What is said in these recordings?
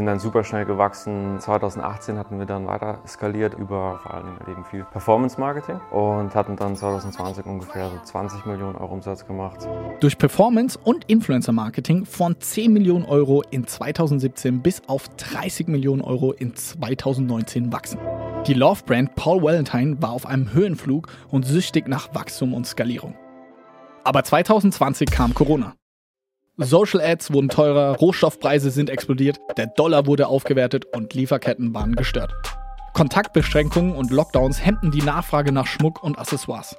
sind dann super schnell gewachsen. 2018 hatten wir dann weiter skaliert über vor allen Dingen eben viel Performance Marketing und hatten dann 2020 ungefähr so 20 Millionen Euro Umsatz gemacht. Durch Performance und Influencer Marketing von 10 Millionen Euro in 2017 bis auf 30 Millionen Euro in 2019 wachsen. Die Love Brand Paul Valentine war auf einem Höhenflug und süchtig nach Wachstum und Skalierung. Aber 2020 kam Corona. Social Ads wurden teurer, Rohstoffpreise sind explodiert, der Dollar wurde aufgewertet und Lieferketten waren gestört. Kontaktbeschränkungen und Lockdowns hemmten die Nachfrage nach Schmuck und Accessoires.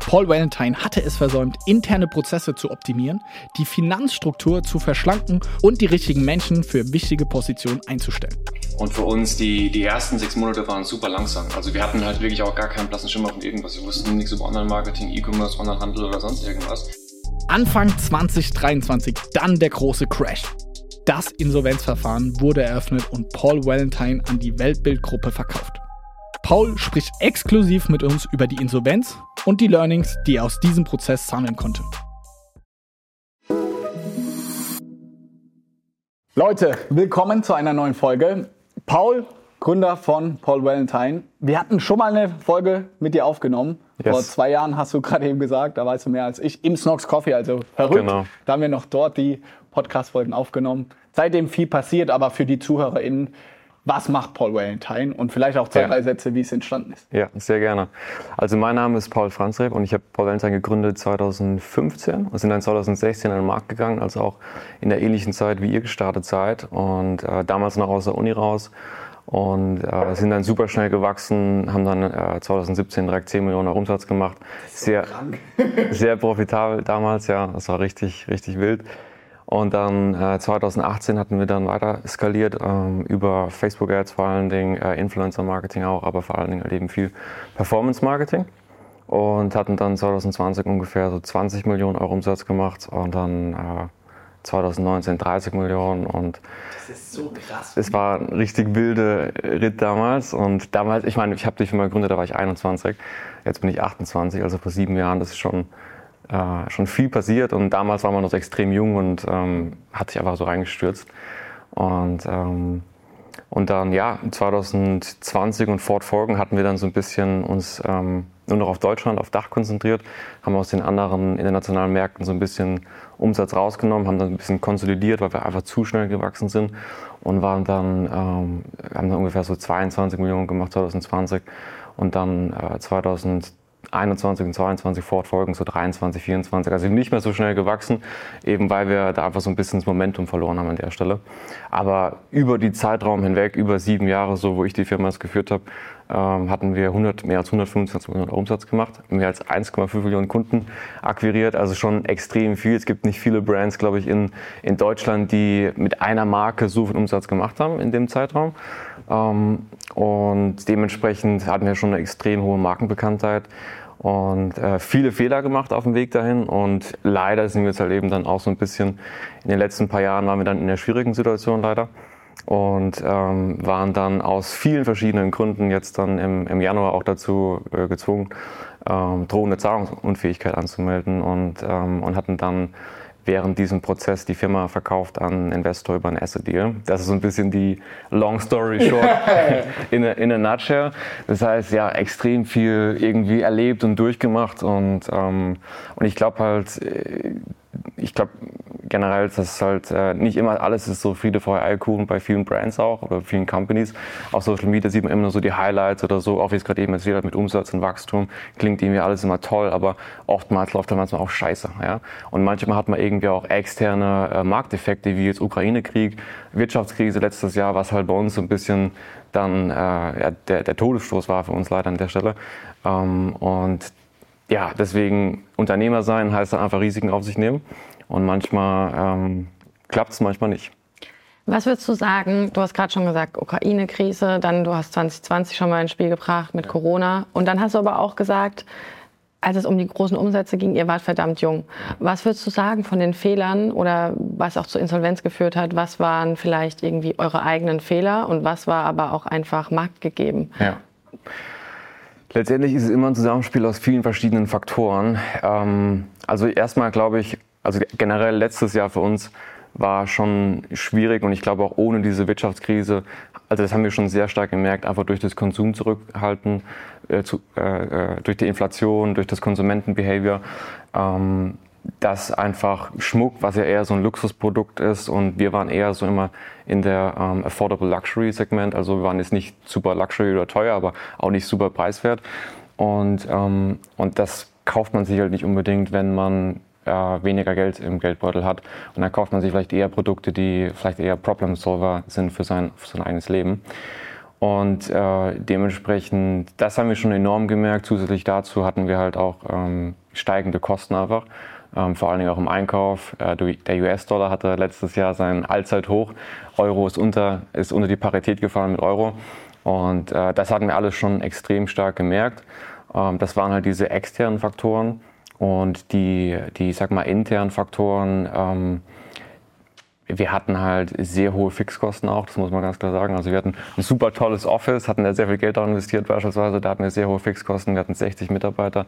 Paul Valentine hatte es versäumt, interne Prozesse zu optimieren, die Finanzstruktur zu verschlanken und die richtigen Menschen für wichtige Positionen einzustellen. Und für uns, die, die ersten sechs Monate waren super langsam. Also wir hatten halt wirklich auch gar keinen blassen Schimmer von irgendwas. Wir wussten nichts über Online-Marketing, E-Commerce, Online-Handel oder sonst irgendwas. Anfang 2023 dann der große Crash. Das Insolvenzverfahren wurde eröffnet und Paul Valentine an die Weltbildgruppe verkauft. Paul spricht exklusiv mit uns über die Insolvenz und die Learnings, die er aus diesem Prozess sammeln konnte. Leute, willkommen zu einer neuen Folge. Paul, Gründer von Paul Valentine. Wir hatten schon mal eine Folge mit dir aufgenommen. Yes. Vor zwei Jahren hast du gerade eben gesagt, da weißt du mehr als ich, im Snox Coffee, also verrückt. Genau. Da haben wir noch dort die Podcast-Folgen aufgenommen. Seitdem viel passiert, aber für die ZuhörerInnen, was macht Paul Valentine und vielleicht auch zwei, ja. drei Sätze, wie es entstanden ist. Ja, sehr gerne. Also mein Name ist Paul Franzreb und ich habe Paul Valentine gegründet 2015 und sind dann 2016 an den Markt gegangen, also auch in der ähnlichen Zeit, wie ihr gestartet seid und äh, damals noch aus der Uni raus und äh, sind dann super schnell gewachsen, haben dann äh, 2017 direkt 10 Millionen Euro Umsatz gemacht. Sehr, sehr profitabel damals, ja, das war richtig, richtig wild. Und dann äh, 2018 hatten wir dann weiter skaliert ähm, über Facebook Ads vor allen Dingen, äh, Influencer Marketing auch, aber vor allen Dingen halt eben viel Performance Marketing. Und hatten dann 2020 ungefähr so 20 Millionen Euro Umsatz gemacht und dann äh, 2019 30 Millionen und das ist so krass. Es war ein richtig wilder Ritt damals und damals, ich meine, ich habe die Firma gegründet, da war ich 21, jetzt bin ich 28, also vor sieben Jahren, das ist schon äh, schon viel passiert und damals war man noch extrem jung und ähm, hat sich einfach so reingestürzt. Und, ähm, und dann, ja, 2020 und fortfolgend hatten wir dann so ein bisschen uns ähm, nur noch auf Deutschland, auf Dach konzentriert, haben aus den anderen internationalen Märkten so ein bisschen Umsatz rausgenommen, haben dann ein bisschen konsolidiert, weil wir einfach zu schnell gewachsen sind und waren dann, ähm, haben dann ungefähr so 22 Millionen gemacht 2020 und dann äh, 2020 21 und 22 fortfolgend, so 23, 24. Also nicht mehr so schnell gewachsen, eben weil wir da einfach so ein bisschen das Momentum verloren haben an der Stelle. Aber über die Zeitraum hinweg, über sieben Jahre, so wo ich die Firma jetzt geführt habe, ähm, hatten wir 100, mehr als 125 Millionen Umsatz gemacht, mehr als 1,5 Millionen Kunden akquiriert, also schon extrem viel. Es gibt nicht viele Brands, glaube ich, in, in Deutschland, die mit einer Marke so viel Umsatz gemacht haben in dem Zeitraum. Ähm, und dementsprechend hatten wir schon eine extrem hohe Markenbekanntheit und äh, viele Fehler gemacht auf dem Weg dahin und leider sind wir jetzt halt eben dann auch so ein bisschen in den letzten paar Jahren waren wir dann in einer schwierigen Situation leider und ähm, waren dann aus vielen verschiedenen Gründen jetzt dann im, im Januar auch dazu äh, gezwungen, ähm, drohende Zahlungsunfähigkeit anzumelden und, ähm, und hatten dann während diesem Prozess die Firma verkauft an Investor über ein Asset Deal. Das ist so ein bisschen die Long Story Short in, a, in a nutshell. Das heißt, ja, extrem viel irgendwie erlebt und durchgemacht und, ähm, und ich glaube halt, äh, ich glaube generell, dass halt äh, nicht immer alles ist so Friede, Freude, Eierkuchen bei vielen Brands auch oder vielen Companies. Auf Social Media sieht man immer nur so die Highlights oder so, auch wie es gerade eben erzählt hat mit Umsatz und Wachstum. Klingt irgendwie alles immer toll, aber oftmals läuft da manchmal auch scheiße. Ja? Und manchmal hat man irgendwie auch externe äh, Markteffekte, wie jetzt Ukraine-Krieg, Wirtschaftskrise letztes Jahr, was halt bei uns so ein bisschen dann äh, ja, der, der Todesstoß war für uns leider an der Stelle. Ähm, und ja, deswegen Unternehmer sein heißt dann einfach Risiken auf sich nehmen. Und manchmal ähm, klappt es, manchmal nicht. Was würdest du sagen? Du hast gerade schon gesagt, Ukraine-Krise, dann du hast 2020 schon mal ins Spiel gebracht mit Corona. Und dann hast du aber auch gesagt, als es um die großen Umsätze ging, ihr wart verdammt jung. Was würdest du sagen von den Fehlern oder was auch zur Insolvenz geführt hat? Was waren vielleicht irgendwie eure eigenen Fehler und was war aber auch einfach marktgegeben? Ja. Letztendlich ist es immer ein Zusammenspiel aus vielen verschiedenen Faktoren. Ähm, also erstmal glaube ich, also generell letztes Jahr für uns war schon schwierig und ich glaube auch ohne diese Wirtschaftskrise, also das haben wir schon sehr stark gemerkt, einfach durch das Konsum zurückhalten, äh, zu, äh, äh durch die Inflation, durch das Konsumentenbehavior, ähm, dass einfach Schmuck, was ja eher so ein Luxusprodukt ist und wir waren eher so immer in der ähm, Affordable Luxury Segment, also wir waren jetzt nicht super Luxury oder teuer, aber auch nicht super preiswert und, ähm, und das kauft man sich halt nicht unbedingt, wenn man äh, weniger Geld im Geldbeutel hat. Und dann kauft man sich vielleicht eher Produkte, die vielleicht eher Problem Solver sind für sein, für sein eigenes Leben. Und äh, dementsprechend, das haben wir schon enorm gemerkt. Zusätzlich dazu hatten wir halt auch ähm, steigende Kosten einfach. Ähm, vor allen Dingen auch im Einkauf. Äh, der US-Dollar hatte letztes Jahr sein Allzeithoch. Euro ist unter, ist unter die Parität gefallen mit Euro. Und äh, das hatten wir alles schon extrem stark gemerkt. Ähm, das waren halt diese externen Faktoren. Und die, die sag mal, internen Faktoren, ähm, wir hatten halt sehr hohe Fixkosten auch, das muss man ganz klar sagen. Also wir hatten ein super tolles Office, hatten ja sehr viel Geld daran investiert beispielsweise, da hatten wir sehr hohe Fixkosten, wir hatten 60 Mitarbeiter.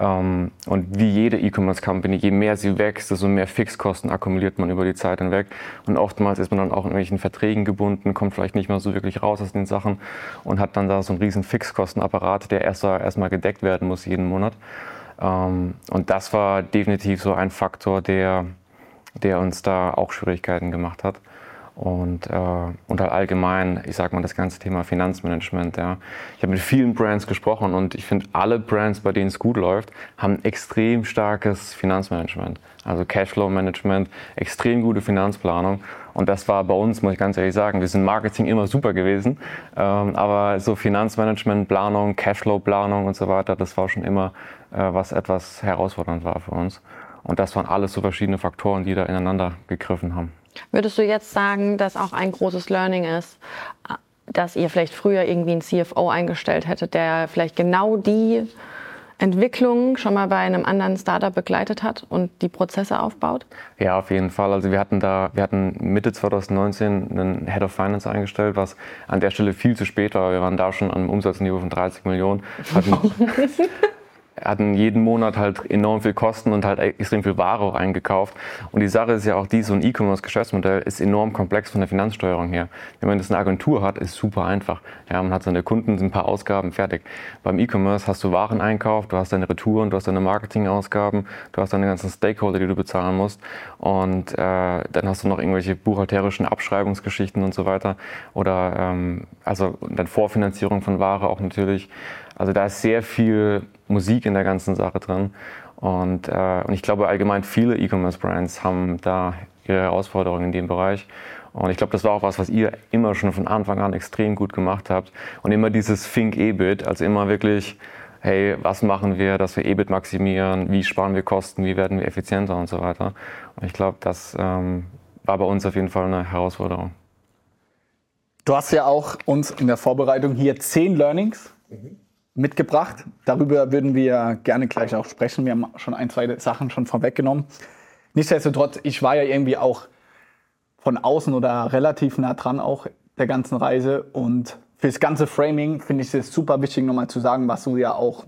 Ähm, und wie jede E-Commerce-Company, je mehr sie wächst, desto mehr Fixkosten akkumuliert man über die Zeit hinweg. Und oftmals ist man dann auch in irgendwelchen Verträgen gebunden, kommt vielleicht nicht mehr so wirklich raus aus den Sachen und hat dann da so einen riesen Fixkostenapparat, der erst erstmal gedeckt werden muss jeden Monat. Ähm, und das war definitiv so ein Faktor, der, der uns da auch Schwierigkeiten gemacht hat. Und, äh, und halt allgemein, ich sag mal, das ganze Thema Finanzmanagement. Ja. Ich habe mit vielen Brands gesprochen und ich finde, alle Brands, bei denen es gut läuft, haben extrem starkes Finanzmanagement. Also Cashflow-Management, extrem gute Finanzplanung. Und das war bei uns, muss ich ganz ehrlich sagen, wir sind Marketing immer super gewesen. Ähm, aber so Finanzmanagement, Planung, Cashflow-Planung und so weiter, das war schon immer äh, was etwas herausfordernd war für uns. Und das waren alles so verschiedene Faktoren, die da ineinander gegriffen haben. Würdest du jetzt sagen, dass auch ein großes Learning ist, dass ihr vielleicht früher irgendwie einen CFO eingestellt hättet, der vielleicht genau die Entwicklung schon mal bei einem anderen Startup begleitet hat und die Prozesse aufbaut? Ja, auf jeden Fall. Also wir hatten da, wir hatten Mitte 2019 einen Head of Finance eingestellt, was an der Stelle viel zu spät war. Wir waren da schon an einem Umsatzniveau von 30 Millionen. Hatten, hatten jeden Monat halt enorm viel Kosten und halt extrem viel Ware auch eingekauft. Und die Sache ist ja auch die, so ein E-Commerce-Geschäftsmodell ist enorm komplex von der Finanzsteuerung her. Wenn man das eine Agentur hat, ist super einfach. Ja, man hat seine Kunden, sind ein paar Ausgaben, fertig. Beim E-Commerce hast du Wareneinkauf, du hast deine Retouren, du hast deine Marketingausgaben, du hast deine ganzen Stakeholder, die du bezahlen musst. Und äh, dann hast du noch irgendwelche buchhalterischen Abschreibungsgeschichten und so weiter. Oder ähm, also dann Vorfinanzierung von Ware auch natürlich. Also da ist sehr viel Musik in der ganzen Sache drin. Und, äh, und ich glaube allgemein viele E-Commerce-Brands haben da ihre Herausforderungen in dem Bereich. Und ich glaube, das war auch was, was ihr immer schon von Anfang an extrem gut gemacht habt. Und immer dieses Think EBIT, also immer wirklich, hey, was machen wir, dass wir EBIT maximieren, wie sparen wir Kosten, wie werden wir effizienter und so weiter. Und ich glaube, das ähm, war bei uns auf jeden Fall eine Herausforderung. Du hast ja auch uns in der Vorbereitung hier zehn Learnings mhm mitgebracht. Darüber würden wir gerne gleich auch sprechen. Wir haben schon ein, zwei Sachen schon vorweggenommen. Nichtsdestotrotz, ich war ja irgendwie auch von außen oder relativ nah dran auch der ganzen Reise. Und fürs ganze Framing finde ich es super wichtig, nochmal zu sagen, was du ja auch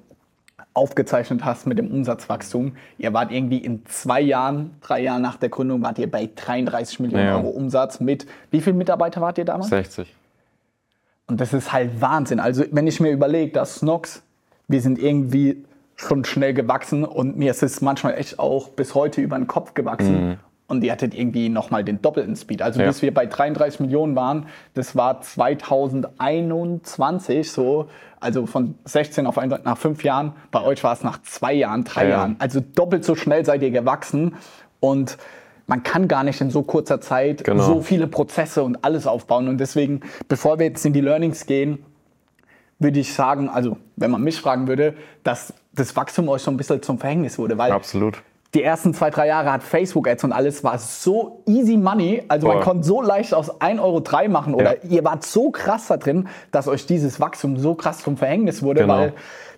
aufgezeichnet hast mit dem Umsatzwachstum. Ihr wart irgendwie in zwei Jahren, drei Jahren nach der Gründung, wart ihr bei 33 Millionen ja. Euro Umsatz mit, wie viele Mitarbeiter wart ihr damals? 60. Und das ist halt Wahnsinn. Also wenn ich mir überlege, dass Snox, wir sind irgendwie schon schnell gewachsen und mir ist es manchmal echt auch bis heute über den Kopf gewachsen. Mhm. Und ihr hattet irgendwie nochmal den doppelten Speed. Also ja. bis wir bei 33 Millionen waren, das war 2021 so. Also von 16 auf 1 nach fünf Jahren. Bei euch war es nach zwei Jahren, drei ja. Jahren. Also doppelt so schnell seid ihr gewachsen. Und man kann gar nicht in so kurzer Zeit genau. so viele Prozesse und alles aufbauen. Und deswegen, bevor wir jetzt in die Learnings gehen, würde ich sagen, also wenn man mich fragen würde, dass das Wachstum euch so ein bisschen zum Verhängnis wurde. Weil Absolut. Die ersten zwei, drei Jahre hat Facebook-Ads und alles war so easy money. Also Boah. man konnte so leicht aus 1,03 Euro machen. Oder ja. ihr wart so krass da drin, dass euch dieses Wachstum so krass zum Verhängnis wurde, genau. weil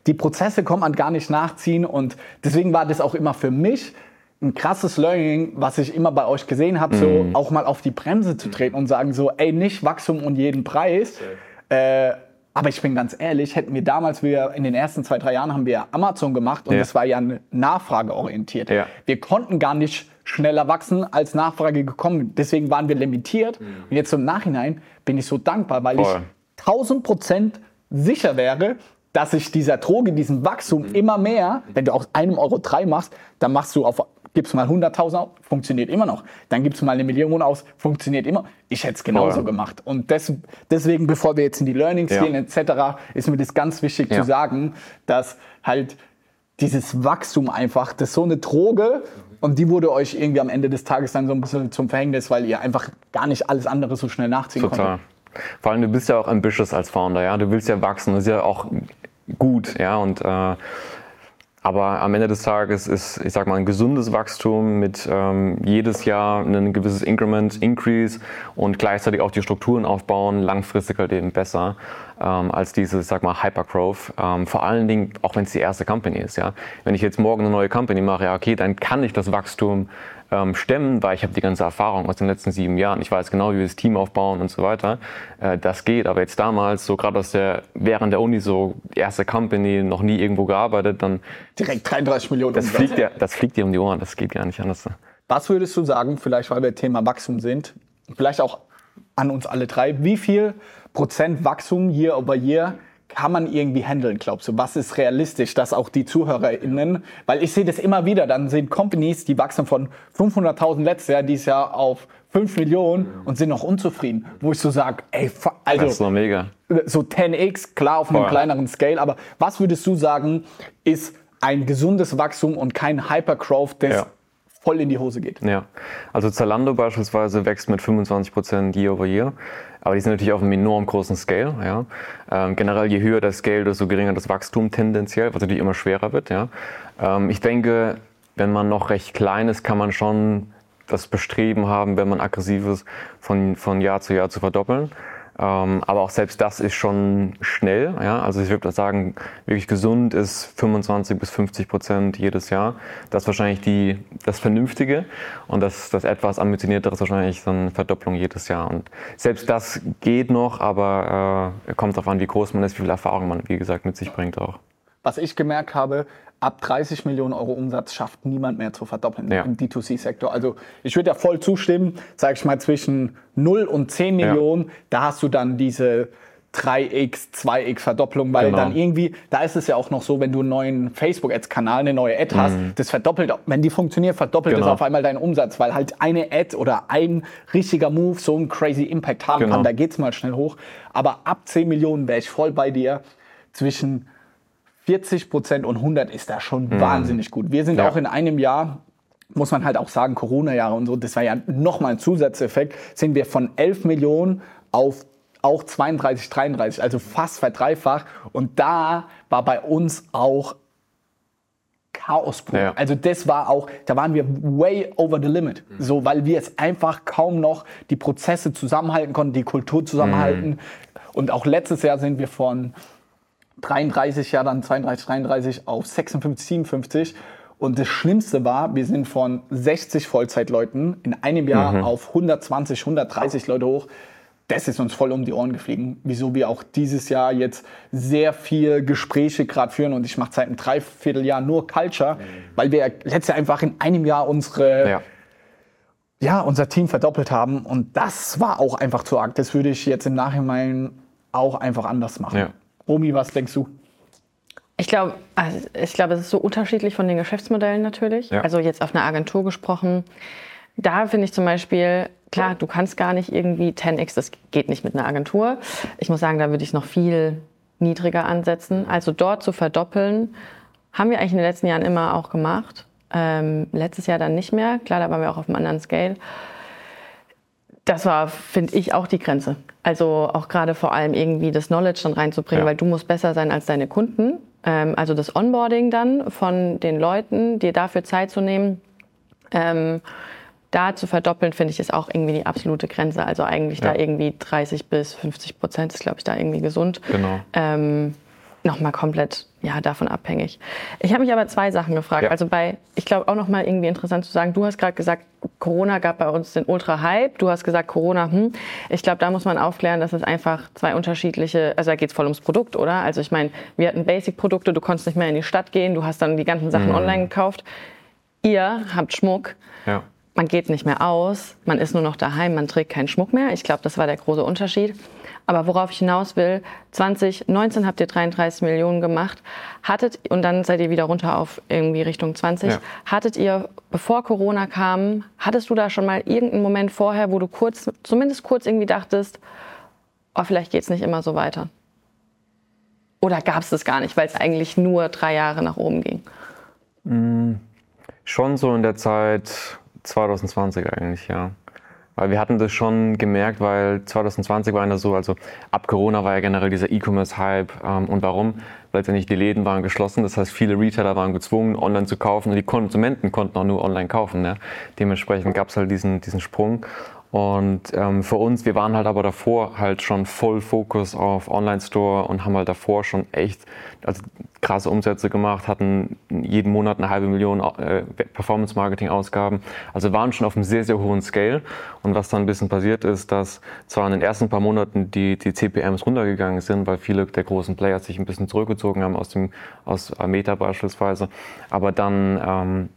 die Prozesse kommt man gar nicht nachziehen. Und deswegen war das auch immer für mich ein krasses Learning, was ich immer bei euch gesehen habe, so mm. auch mal auf die Bremse zu treten und sagen so, ey, nicht Wachstum um jeden Preis. Äh, aber ich bin ganz ehrlich, hätten wir damals, wir in den ersten zwei, drei Jahren haben wir Amazon gemacht und ja. das war ja nachfrageorientiert. Ja. Wir konnten gar nicht schneller wachsen, als Nachfrage gekommen. Deswegen waren wir limitiert. Und jetzt im Nachhinein bin ich so dankbar, weil Voll. ich 1000 Prozent sicher wäre, dass sich dieser Droge, diesem Wachstum immer mehr, wenn du aus einem Euro drei machst, dann machst du auf, gibst mal 100.000 aus, funktioniert immer noch. Dann gibst du mal eine Million aus, funktioniert immer. Ich hätte es genauso Voll. gemacht. Und des, deswegen, bevor wir jetzt in die Learnings Ja. gehen etc., ist mir das ganz wichtig Ja. zu sagen, dass halt dieses Wachstum einfach, das ist so eine Droge und die wurde euch irgendwie am Ende des Tages dann so ein bisschen zum Verhängnis, weil ihr einfach gar nicht alles andere so schnell nachziehen Total. konntet. Vor allem, du bist ja auch ambitious als Founder, ja. Du willst ja wachsen, das ist ja auch gut, ja. Und äh, aber am Ende des Tages ist, ich sag mal, ein gesundes Wachstum mit ähm, jedes Jahr ein gewisses Increment, Increase und gleichzeitig auch die Strukturen aufbauen, langfristig halt eben besser ähm, als dieses, ich sag mal, Hypergrowth. Ähm, vor allen Dingen, auch wenn es die erste Company ist, ja. Wenn ich jetzt morgen eine neue Company mache, ja, okay, dann kann ich das Wachstum ähm, stemmen, weil ich habe die ganze Erfahrung aus den letzten sieben Jahren. Ich weiß genau, wie wir das Team aufbauen und so weiter. Äh, das geht, aber jetzt damals, so gerade aus der, während der Uni, so erste Company, noch nie irgendwo gearbeitet, dann Direkt 33 Millionen. das fliegt dir, das fliegt dir um die Ohren, das geht gar nicht anders. Was würdest du sagen, vielleicht weil wir Thema Wachstum sind, vielleicht auch an uns alle drei, wie viel Prozent Wachstum year over year kann man irgendwie handeln, glaubst du? Was ist realistisch, dass auch die ZuhörerInnen, weil ich sehe das immer wieder, dann sind Companies, die wachsen von 500.000 letztes Jahr, dieses Jahr auf 5 Millionen und sind noch unzufrieden, wo ich so sage, ey, fu- Das ist also noch mega. so 10x, klar auf einem Voll. kleineren Scale, aber was würdest du sagen, ist ein gesundes Wachstum und kein Hypergrowth, das Ja. voll in die Hose geht? Ja, also Zalando beispielsweise wächst mit 25% year over year, aber die sind natürlich auf einem enorm großen Scale. Ja. Ähm, generell, je höher der Scale, desto geringer das Wachstum tendenziell, was natürlich immer schwerer wird. Ja. Ähm, ich denke, wenn man noch recht klein ist, kann man schon das Bestreben haben, wenn man aggressiv ist, von, von Jahr zu Jahr zu verdoppeln. Ähm, aber auch selbst das ist schon schnell. Ja? Also ich würde sagen, wirklich gesund ist 25 bis 50 Prozent jedes Jahr. Das ist wahrscheinlich die, das Vernünftige. Und das, das etwas ambitioniertere ist wahrscheinlich so eine Verdopplung jedes Jahr. Und selbst das geht noch, aber äh, kommt darauf an, wie groß man ist, wie viel Erfahrung man, wie gesagt, mit sich bringt auch. Was ich gemerkt habe, ab 30 Millionen Euro Umsatz schafft niemand mehr zu verdoppeln Ja. im D2C-Sektor. Also ich würde ja voll zustimmen, sage ich mal, zwischen 0 und 10 Ja. Millionen, da hast du dann diese 3x, 2x Verdopplung, weil Genau. dann irgendwie, da ist es ja auch noch so, wenn du einen neuen Facebook-Ads-Kanal, eine neue Ad hast, das verdoppelt, wenn die funktioniert, verdoppelt Mhm. Genau. das auf einmal deinen Umsatz, weil halt eine Ad oder ein richtiger Move so einen crazy Impact haben Genau. kann, da geht's mal schnell hoch. Aber ab 10 Millionen wäre ich voll bei dir. Zwischen 40 Prozent und 100 ist da schon wahnsinnig gut. Wir sind Mhm. Ja. auch in einem Jahr, muss man halt auch sagen, Corona-Jahre und so, das war ja nochmal ein Zusatzeffekt, sind wir von 11 Millionen auf auch 32, 33, also fast verdreifacht. Und da war bei uns auch Chaos pur. Ja. Also das war auch, da waren wir way over the limit. So, weil wir es einfach kaum noch die Prozesse zusammenhalten konnten, die Kultur zusammenhalten. Und auch letztes Jahr sind wir von 33, ja dann 32, 33 auf 56, 57. Und das Schlimmste war, wir sind von 60 Vollzeitleuten in einem Jahr auf 120, 130 Leute hoch. Das ist uns voll um die Ohren geflogen. Wieso wir auch dieses Jahr jetzt sehr viel Gespräche gerade führen. Und ich mache seit einem Dreivierteljahr nur Culture, weil wir letztes Jahr einfach in einem Jahr unsere Ja. ja, unser Team verdoppelt haben. Und das war auch einfach zu arg. Das würde ich jetzt im Nachhinein auch einfach anders machen. Ja. Romy, was denkst du? Ich glaube, also ich glaube, es ist so unterschiedlich von den Geschäftsmodellen natürlich. Ja. Also jetzt auf einer Agentur gesprochen. Da finde ich zum Beispiel, klar, du kannst gar nicht irgendwie 10x, das geht nicht mit einer Agentur. Ich muss sagen, da würde ich es noch viel niedriger ansetzen. Also dort zu verdoppeln, haben wir eigentlich in den letzten Jahren immer auch gemacht. Ähm, letztes Jahr dann nicht mehr. Klar, da waren wir auch auf einem anderen Scale. Das war, finde ich, auch die Grenze. Also auch gerade vor allem irgendwie das Knowledge dann reinzubringen, Ja. weil du musst besser sein als deine Kunden. Ähm, also das Onboarding dann von den Leuten, dir dafür Zeit zu nehmen, ähm, da zu verdoppeln, finde ich, ist auch irgendwie die absolute Grenze. Also eigentlich da Ja. irgendwie 30 bis 50 Prozent ist, glaube ich, da irgendwie gesund. Genau. Ähm, Nochmal komplett ja, davon abhängig. Ich habe mich aber zwei Sachen gefragt. Ja. Also bei, ich glaube auch nochmal irgendwie interessant zu sagen, du hast gerade gesagt, Corona gab bei uns den Ultra-Hype. Du hast gesagt, Corona, hm. Ich glaube, da muss man aufklären, dass es einfach zwei unterschiedliche, also da geht es voll ums Produkt, oder? Also ich meine, wir hatten Basic-Produkte, du konntest nicht mehr in die Stadt gehen, du hast dann die ganzen Sachen online gekauft. Ihr habt Schmuck. Ja. Man geht nicht mehr aus, man ist nur noch daheim, man trägt keinen Schmuck mehr. Ich glaube, das war der große Unterschied. Aber worauf ich hinaus will, 2019 habt ihr 33 Millionen gemacht, hattet, und dann seid ihr wieder runter auf irgendwie Richtung 20. Ja. Hattet ihr, bevor Corona kam, hattest du da schon mal irgendeinen Moment vorher, wo du kurz, zumindest kurz irgendwie dachtest, oh, vielleicht geht es nicht immer so weiter? Oder gab es das gar nicht, weil es eigentlich nur drei Jahre nach oben ging? Mm, schon so in der Zeit 2020 eigentlich, ja. Weil wir hatten das schon gemerkt, weil 2020 war ja so, also ab Corona war ja generell dieser E-Commerce-Hype. Ähm, und warum? Weil Letztendlich die Läden waren geschlossen, das heißt viele Retailer waren gezwungen, online zu kaufen und die Konsumenten konnten auch nur online kaufen. Ne? Dementsprechend gab es halt diesen, diesen Sprung. Und ähm, für uns, wir waren halt aber davor halt schon voll Fokus auf Online-Store und haben halt davor schon echt also krasse Umsätze gemacht, hatten jeden Monat eine halbe Million äh, Performance-Marketing-Ausgaben. Also waren schon auf einem sehr, sehr hohen Scale. Und was dann ein bisschen passiert ist, dass zwar in den ersten paar Monaten die, die CPMs runtergegangen sind, weil viele der großen Player sich ein bisschen zurückgezogen haben aus, dem, aus Meta beispielsweise, aber dann... Ähm,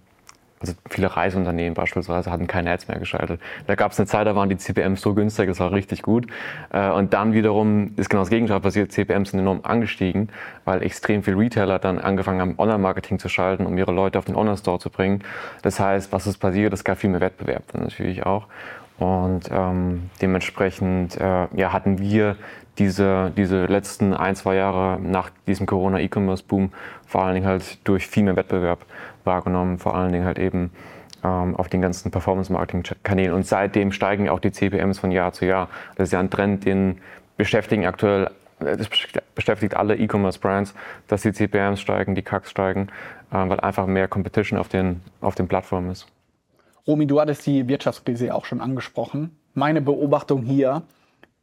also viele Reiseunternehmen beispielsweise hatten keine Ads mehr geschaltet. Da gab es eine Zeit, da waren die CPMs so günstig, das war richtig gut. Äh, und dann wiederum ist genau das Gegenteil passiert. CPMs sind enorm angestiegen, weil extrem viele Retailer dann angefangen haben, Online-Marketing zu schalten, um ihre Leute auf den Online-Store zu bringen. Das heißt, was ist passiert? Es gab viel mehr Wettbewerb dann natürlich auch. Und ähm, dementsprechend äh, ja, hatten wir diese, diese letzten ein, zwei Jahre nach diesem Corona-E-Commerce-Boom vor allen Dingen halt durch viel mehr Wettbewerb wahrgenommen, vor allen Dingen halt eben ähm, auf den ganzen Performance-Marketing-Kanälen. Und seitdem steigen auch die CPMs von Jahr zu Jahr. Das ist ja ein Trend, den beschäftigen aktuell, äh, das beschäftigt alle E-Commerce-Brands, dass die CPMs steigen, die CACs steigen, äh, weil einfach mehr Competition auf den, auf den Plattformen ist. Romy, du hattest die Wirtschaftskrise auch schon angesprochen. Meine Beobachtung hier,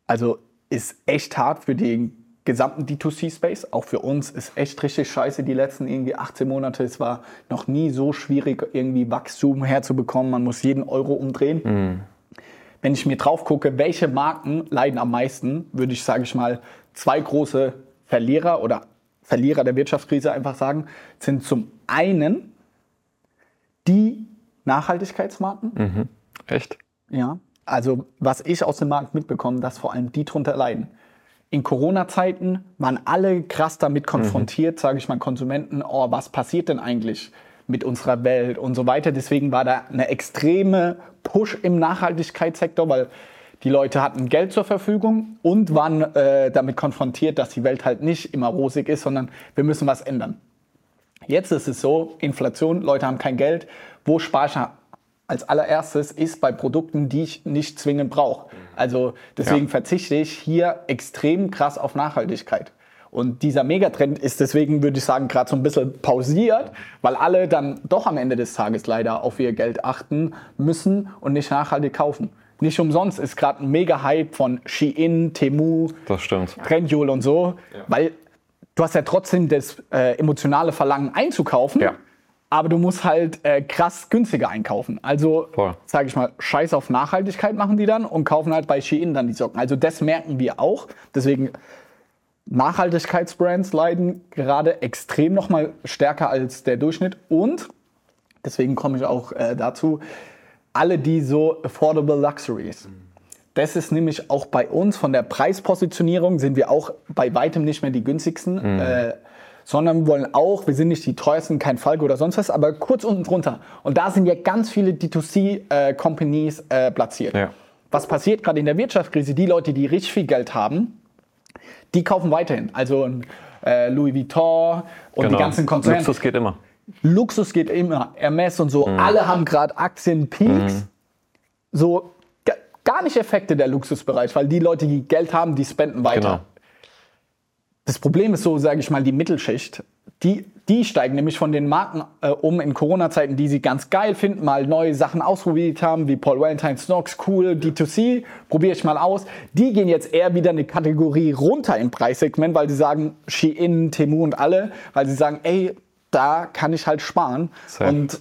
also ist echt hart für den gesamten D2C-Space. Auch für uns ist echt richtig scheiße die letzten irgendwie 18 Monate. Es war noch nie so schwierig, irgendwie Wachstum herzubekommen. Man muss jeden Euro umdrehen. Mhm. Wenn ich mir drauf gucke, welche Marken leiden am meisten, würde ich, sage ich mal, zwei große Verlierer oder Verlierer der Wirtschaftskrise einfach sagen, sind zum einen die Nachhaltigkeitsmarken. Mhm. Echt? Ja. Also was ich aus dem Markt mitbekomme, dass vor allem die drunter leiden. In Corona-Zeiten waren alle krass damit konfrontiert, mhm. sage ich mal, Konsumenten, oh, was passiert denn eigentlich mit unserer Welt und so weiter. Deswegen war da eine extreme Push im Nachhaltigkeitssektor, weil die Leute hatten Geld zur Verfügung und waren äh, damit konfrontiert, dass die Welt halt nicht immer rosig ist, sondern wir müssen was ändern. Jetzt ist es so, Inflation, Leute haben kein Geld. Wo spare als allererstes ist bei Produkten, die ich nicht zwingend brauche. Also deswegen ja. verzichte ich hier extrem krass auf Nachhaltigkeit. Und dieser Megatrend ist deswegen, würde ich sagen, gerade so ein bisschen pausiert, weil alle dann doch am Ende des Tages leider auf ihr Geld achten müssen und nicht nachhaltig kaufen. Nicht umsonst ist gerade ein Mega-Hype von Shein, Temu, Trendyol und so, ja. weil du hast ja trotzdem das äh, emotionale Verlangen einzukaufen. Ja aber du musst halt äh, krass günstiger einkaufen. Also, sage ich mal, Scheiß auf Nachhaltigkeit machen die dann und kaufen halt bei Shein dann die Socken. Also das merken wir auch. Deswegen Nachhaltigkeitsbrands leiden gerade extrem noch mal stärker als der Durchschnitt und deswegen komme ich auch äh, dazu, alle die so affordable luxuries. Das ist nämlich auch bei uns von der Preispositionierung sind wir auch bei weitem nicht mehr die günstigsten. Mhm. Äh, sondern wir wollen auch, wir sind nicht die teuersten, kein Falco oder sonst was, aber kurz unten drunter. Und da sind ja ganz viele D2C-Companies äh, äh, platziert. Ja. Was passiert gerade in der Wirtschaftskrise? Die Leute, die richtig viel Geld haben, die kaufen weiterhin. Also äh, Louis Vuitton und genau. die ganzen Konzerne. Luxus geht immer. Luxus geht immer. Hermes und so. Mhm. Alle haben gerade Aktienpeaks. Mhm. So gar nicht Effekte der Luxusbereich, weil die Leute, die Geld haben, die spenden weiter. Genau. Das Problem ist so, sage ich mal, die Mittelschicht. Die, die steigen nämlich von den Marken äh, um in Corona-Zeiten, die sie ganz geil finden, mal neue Sachen ausprobiert haben, wie Paul Valentine, Snox, cool, D2C, probiere ich mal aus. Die gehen jetzt eher wieder eine Kategorie runter im Preissegment, weil sie sagen, Shein, Temu und alle, weil sie sagen, ey, da kann ich halt sparen. Sehr. Und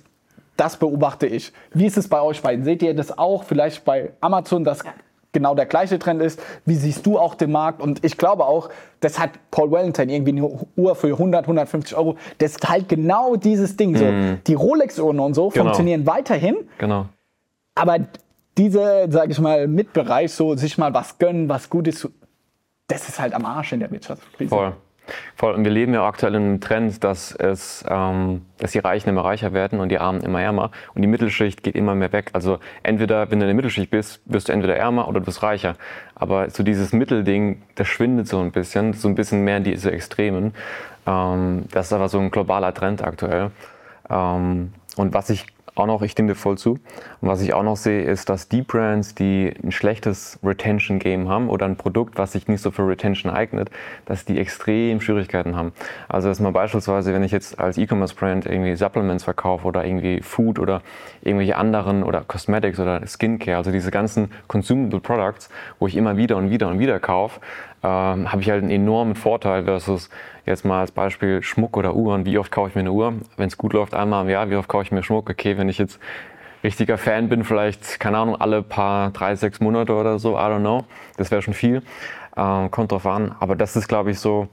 das beobachte ich. Wie ist es bei euch beiden? Seht ihr das auch vielleicht bei Amazon, dass ja genau der gleiche Trend ist. Wie siehst du auch den Markt? Und ich glaube auch, das hat Paul Wellington irgendwie eine Uhr für 100, 150 Euro. Das ist halt genau dieses Ding. So. Mm. Die Rolex-Uhren und so genau. funktionieren weiterhin. Genau. Aber diese, sage ich mal, Mitbereich, so sich mal was gönnen, was gut ist, das ist halt am Arsch in der Wirtschaftskrise. Voll. Voll. Und wir leben ja aktuell in einem Trend, dass, es, ähm, dass die Reichen immer reicher werden und die Armen immer ärmer. Und die Mittelschicht geht immer mehr weg. Also entweder, wenn du in der Mittelschicht bist, wirst du entweder ärmer oder du bist reicher. Aber so dieses Mittelding, das schwindet so ein bisschen, so ein bisschen mehr in diese Extremen. Ähm, das ist aber so ein globaler Trend aktuell. Ähm, und was ich auch noch, ich stimme dir voll zu. Und was ich auch noch sehe, ist, dass die Brands, die ein schlechtes Retention-Game haben oder ein Produkt, was sich nicht so für Retention eignet, dass die extrem Schwierigkeiten haben. Also dass man beispielsweise, wenn ich jetzt als E-Commerce-Brand irgendwie Supplements verkaufe oder irgendwie Food oder irgendwelche anderen oder Cosmetics oder Skincare, also diese ganzen Consumable Products, wo ich immer wieder und wieder und wieder kaufe, ähm, habe ich halt einen enormen Vorteil versus jetzt mal als Beispiel Schmuck oder Uhren. Wie oft kaufe ich mir eine Uhr? Wenn es gut läuft, einmal im Jahr. Wie oft kaufe ich mir Schmuck? Okay, wenn ich jetzt richtiger Fan bin, vielleicht, keine Ahnung, alle paar, drei, sechs Monate oder so, I don't know. Das wäre schon viel. Ähm, kommt drauf an. Aber das ist, glaube ich, so,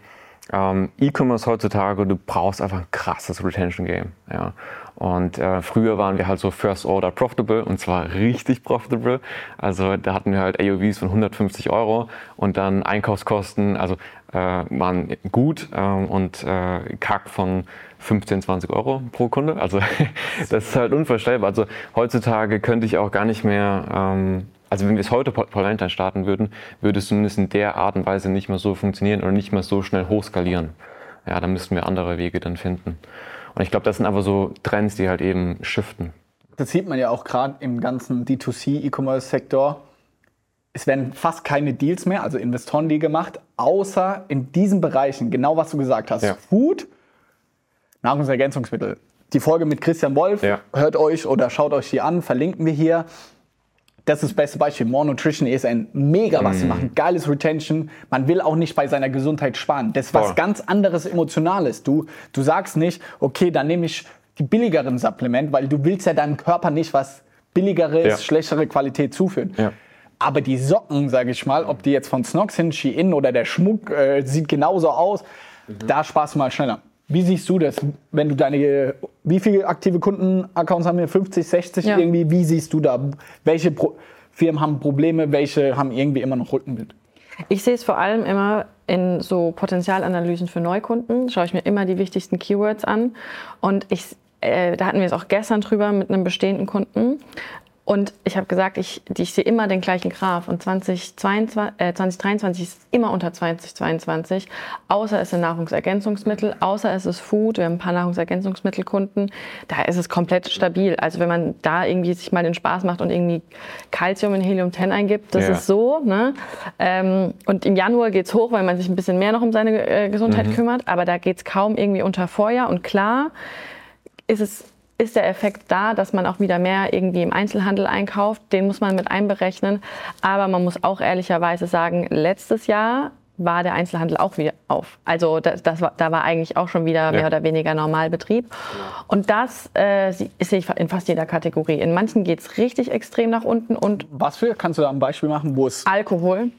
ähm, E-Commerce heutzutage, du brauchst einfach ein krasses Retention Game. Ja. Und äh, früher waren wir halt so First Order profitable und zwar richtig profitable. Also da hatten wir halt AOVs von 150 Euro und dann Einkaufskosten, also äh, waren gut äh, und äh, Kack von 15, 20 Euro pro Kunde. Also das ist halt unvorstellbar. Also heutzutage könnte ich auch gar nicht mehr ähm, also wenn wir es heute Valentine starten würden, würde es zumindest in der Art und Weise nicht mehr so funktionieren oder nicht mehr so schnell hochskalieren. Ja, da müssten wir andere Wege dann finden. Und ich glaube, das sind einfach so Trends, die halt eben shiften. Das sieht man ja auch gerade im ganzen D2C-E-Commerce-Sektor. Es werden fast keine Deals mehr, also Investoren, die gemacht, außer in diesen Bereichen, genau was du gesagt hast. Ja. Food, Nahrungsergänzungsmittel. Die Folge mit Christian Wolf, ja. hört euch oder schaut euch die an, verlinken wir hier das ist das beste Beispiel. More Nutrition ist ein mega, was mm. sie machen. Geiles Retention. Man will auch nicht bei seiner Gesundheit sparen. Das ist was ganz anderes Emotionales. Du, du sagst nicht, okay, dann nehme ich die billigeren Supplement, weil du willst ja deinem Körper nicht was billigeres, ja. schlechtere Qualität zuführen. Ja. Aber die Socken, sage ich mal, ob die jetzt von Snox sind, Shein oder der Schmuck, äh, sieht genauso aus. Mhm. Da sparst du mal schneller. Wie siehst du das, wenn du deine, wie viele aktive Kundenaccounts haben wir? 50, 60 ja. irgendwie? Wie siehst du da? Welche Pro Firmen haben Probleme, welche haben irgendwie immer noch Rückenwind? Ich sehe es vor allem immer in so Potenzialanalysen für Neukunden. Schaue ich mir immer die wichtigsten Keywords an. Und ich, äh, da hatten wir es auch gestern drüber mit einem bestehenden Kunden. Und ich habe gesagt, ich, ich sehe immer den gleichen Graph. Und 2022, äh, 2023 ist immer unter 2022, außer es sind Nahrungsergänzungsmittel, außer es ist Food. Wir haben ein paar Nahrungsergänzungsmittelkunden. Da ist es komplett stabil. Also wenn man da irgendwie sich mal den Spaß macht und irgendwie Calcium in Helium-10 eingibt, das ja. ist so. Ne? Ähm, und im Januar geht's hoch, weil man sich ein bisschen mehr noch um seine äh, Gesundheit mhm. kümmert. Aber da geht's kaum irgendwie unter Vorjahr. Und klar ist es ist der Effekt da, dass man auch wieder mehr irgendwie im Einzelhandel einkauft. Den muss man mit einberechnen. Aber man muss auch ehrlicherweise sagen, letztes Jahr war der Einzelhandel auch wieder auf. Also das, das war, da war eigentlich auch schon wieder ja. mehr oder weniger Normalbetrieb. Und das äh, sehe ich in fast jeder Kategorie. In manchen geht es richtig extrem nach unten. Und Was für? Kannst du da ein Beispiel machen, wo es... Alkohol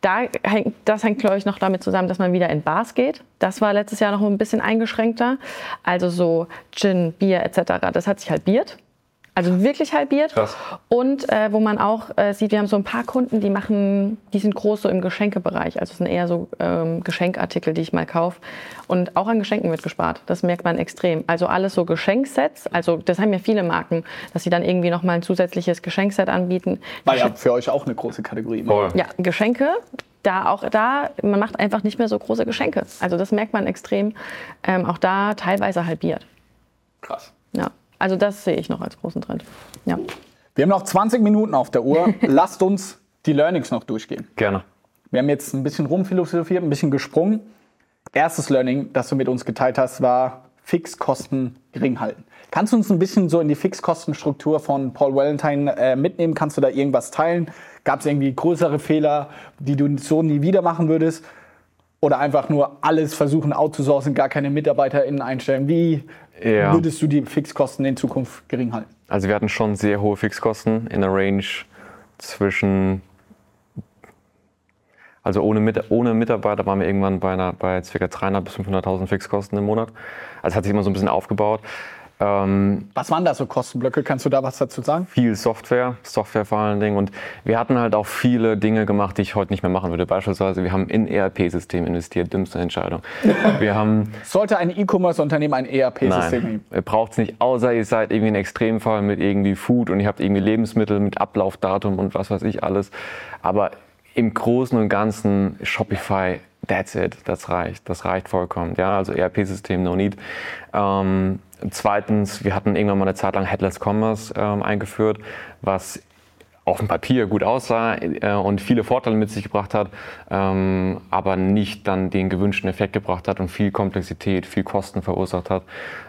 da hängt, das hängt, glaube ich, noch damit zusammen, dass man wieder in Bars geht. Das war letztes Jahr noch ein bisschen eingeschränkter. Also so Gin, Bier etc. Das hat sich halbiert. Also wirklich halbiert. Krass. Und äh, wo man auch äh, sieht, wir haben so ein paar Kunden, die machen, die sind groß so im Geschenkebereich. Also es sind eher so ähm, Geschenkartikel, die ich mal kaufe. Und auch an Geschenken wird gespart. Das merkt man extrem. Also alles so Geschenksets. Also das haben ja viele Marken, dass sie dann irgendwie noch mal ein zusätzliches Geschenkset anbieten. War ja für euch auch eine große Kategorie. Immer. Ja, Geschenke. Da auch da, man macht einfach nicht mehr so große Geschenke. Also das merkt man extrem. Ähm, auch da teilweise halbiert. Krass. Ja. Also das sehe ich noch als großen Trend. Ja. Wir haben noch 20 Minuten auf der Uhr. Lasst uns die Learnings noch durchgehen. Gerne. Wir haben jetzt ein bisschen rumphilosophiert, ein bisschen gesprungen. Erstes Learning, das du mit uns geteilt hast, war Fixkosten gering halten. Kannst du uns ein bisschen so in die Fixkostenstruktur von Paul Valentine äh, mitnehmen? Kannst du da irgendwas teilen? Gab es irgendwie größere Fehler, die du so nie wieder machen würdest? Oder einfach nur alles versuchen outzusourcen, gar keine MitarbeiterInnen einstellen? Wie ja. würdest du die Fixkosten in Zukunft gering halten? Also wir hatten schon sehr hohe Fixkosten in der Range zwischen, also ohne, Mit ohne Mitarbeiter waren wir irgendwann bei, einer, bei ca. 300.000 bis 500.000 Fixkosten im Monat. Also hat sich immer so ein bisschen aufgebaut. Ähm, was waren da so Kostenblöcke? Kannst du da was dazu sagen? Viel Software, Software vor allen Dingen. Und wir hatten halt auch viele Dinge gemacht, die ich heute nicht mehr machen würde. Beispielsweise, wir haben in ERP-System investiert, dümmste Entscheidung. Wir haben Sollte ein E-Commerce-Unternehmen ein ERP-System nehmen? Ihr braucht es nicht, außer ihr seid irgendwie ein Extremfall mit irgendwie Food und ihr habt irgendwie Lebensmittel mit Ablaufdatum und was weiß ich alles. Aber im Großen und Ganzen Shopify that's it, das reicht, das reicht vollkommen. Ja, also ERP-System, no need. Ähm, Zweitens, wir hatten irgendwann mal eine Zeit lang Headless Commerce ähm, eingeführt, was auf dem Papier gut aussah äh, und viele Vorteile mit sich gebracht hat, ähm, aber nicht dann den gewünschten Effekt gebracht hat und viel Komplexität, viel Kosten verursacht hat.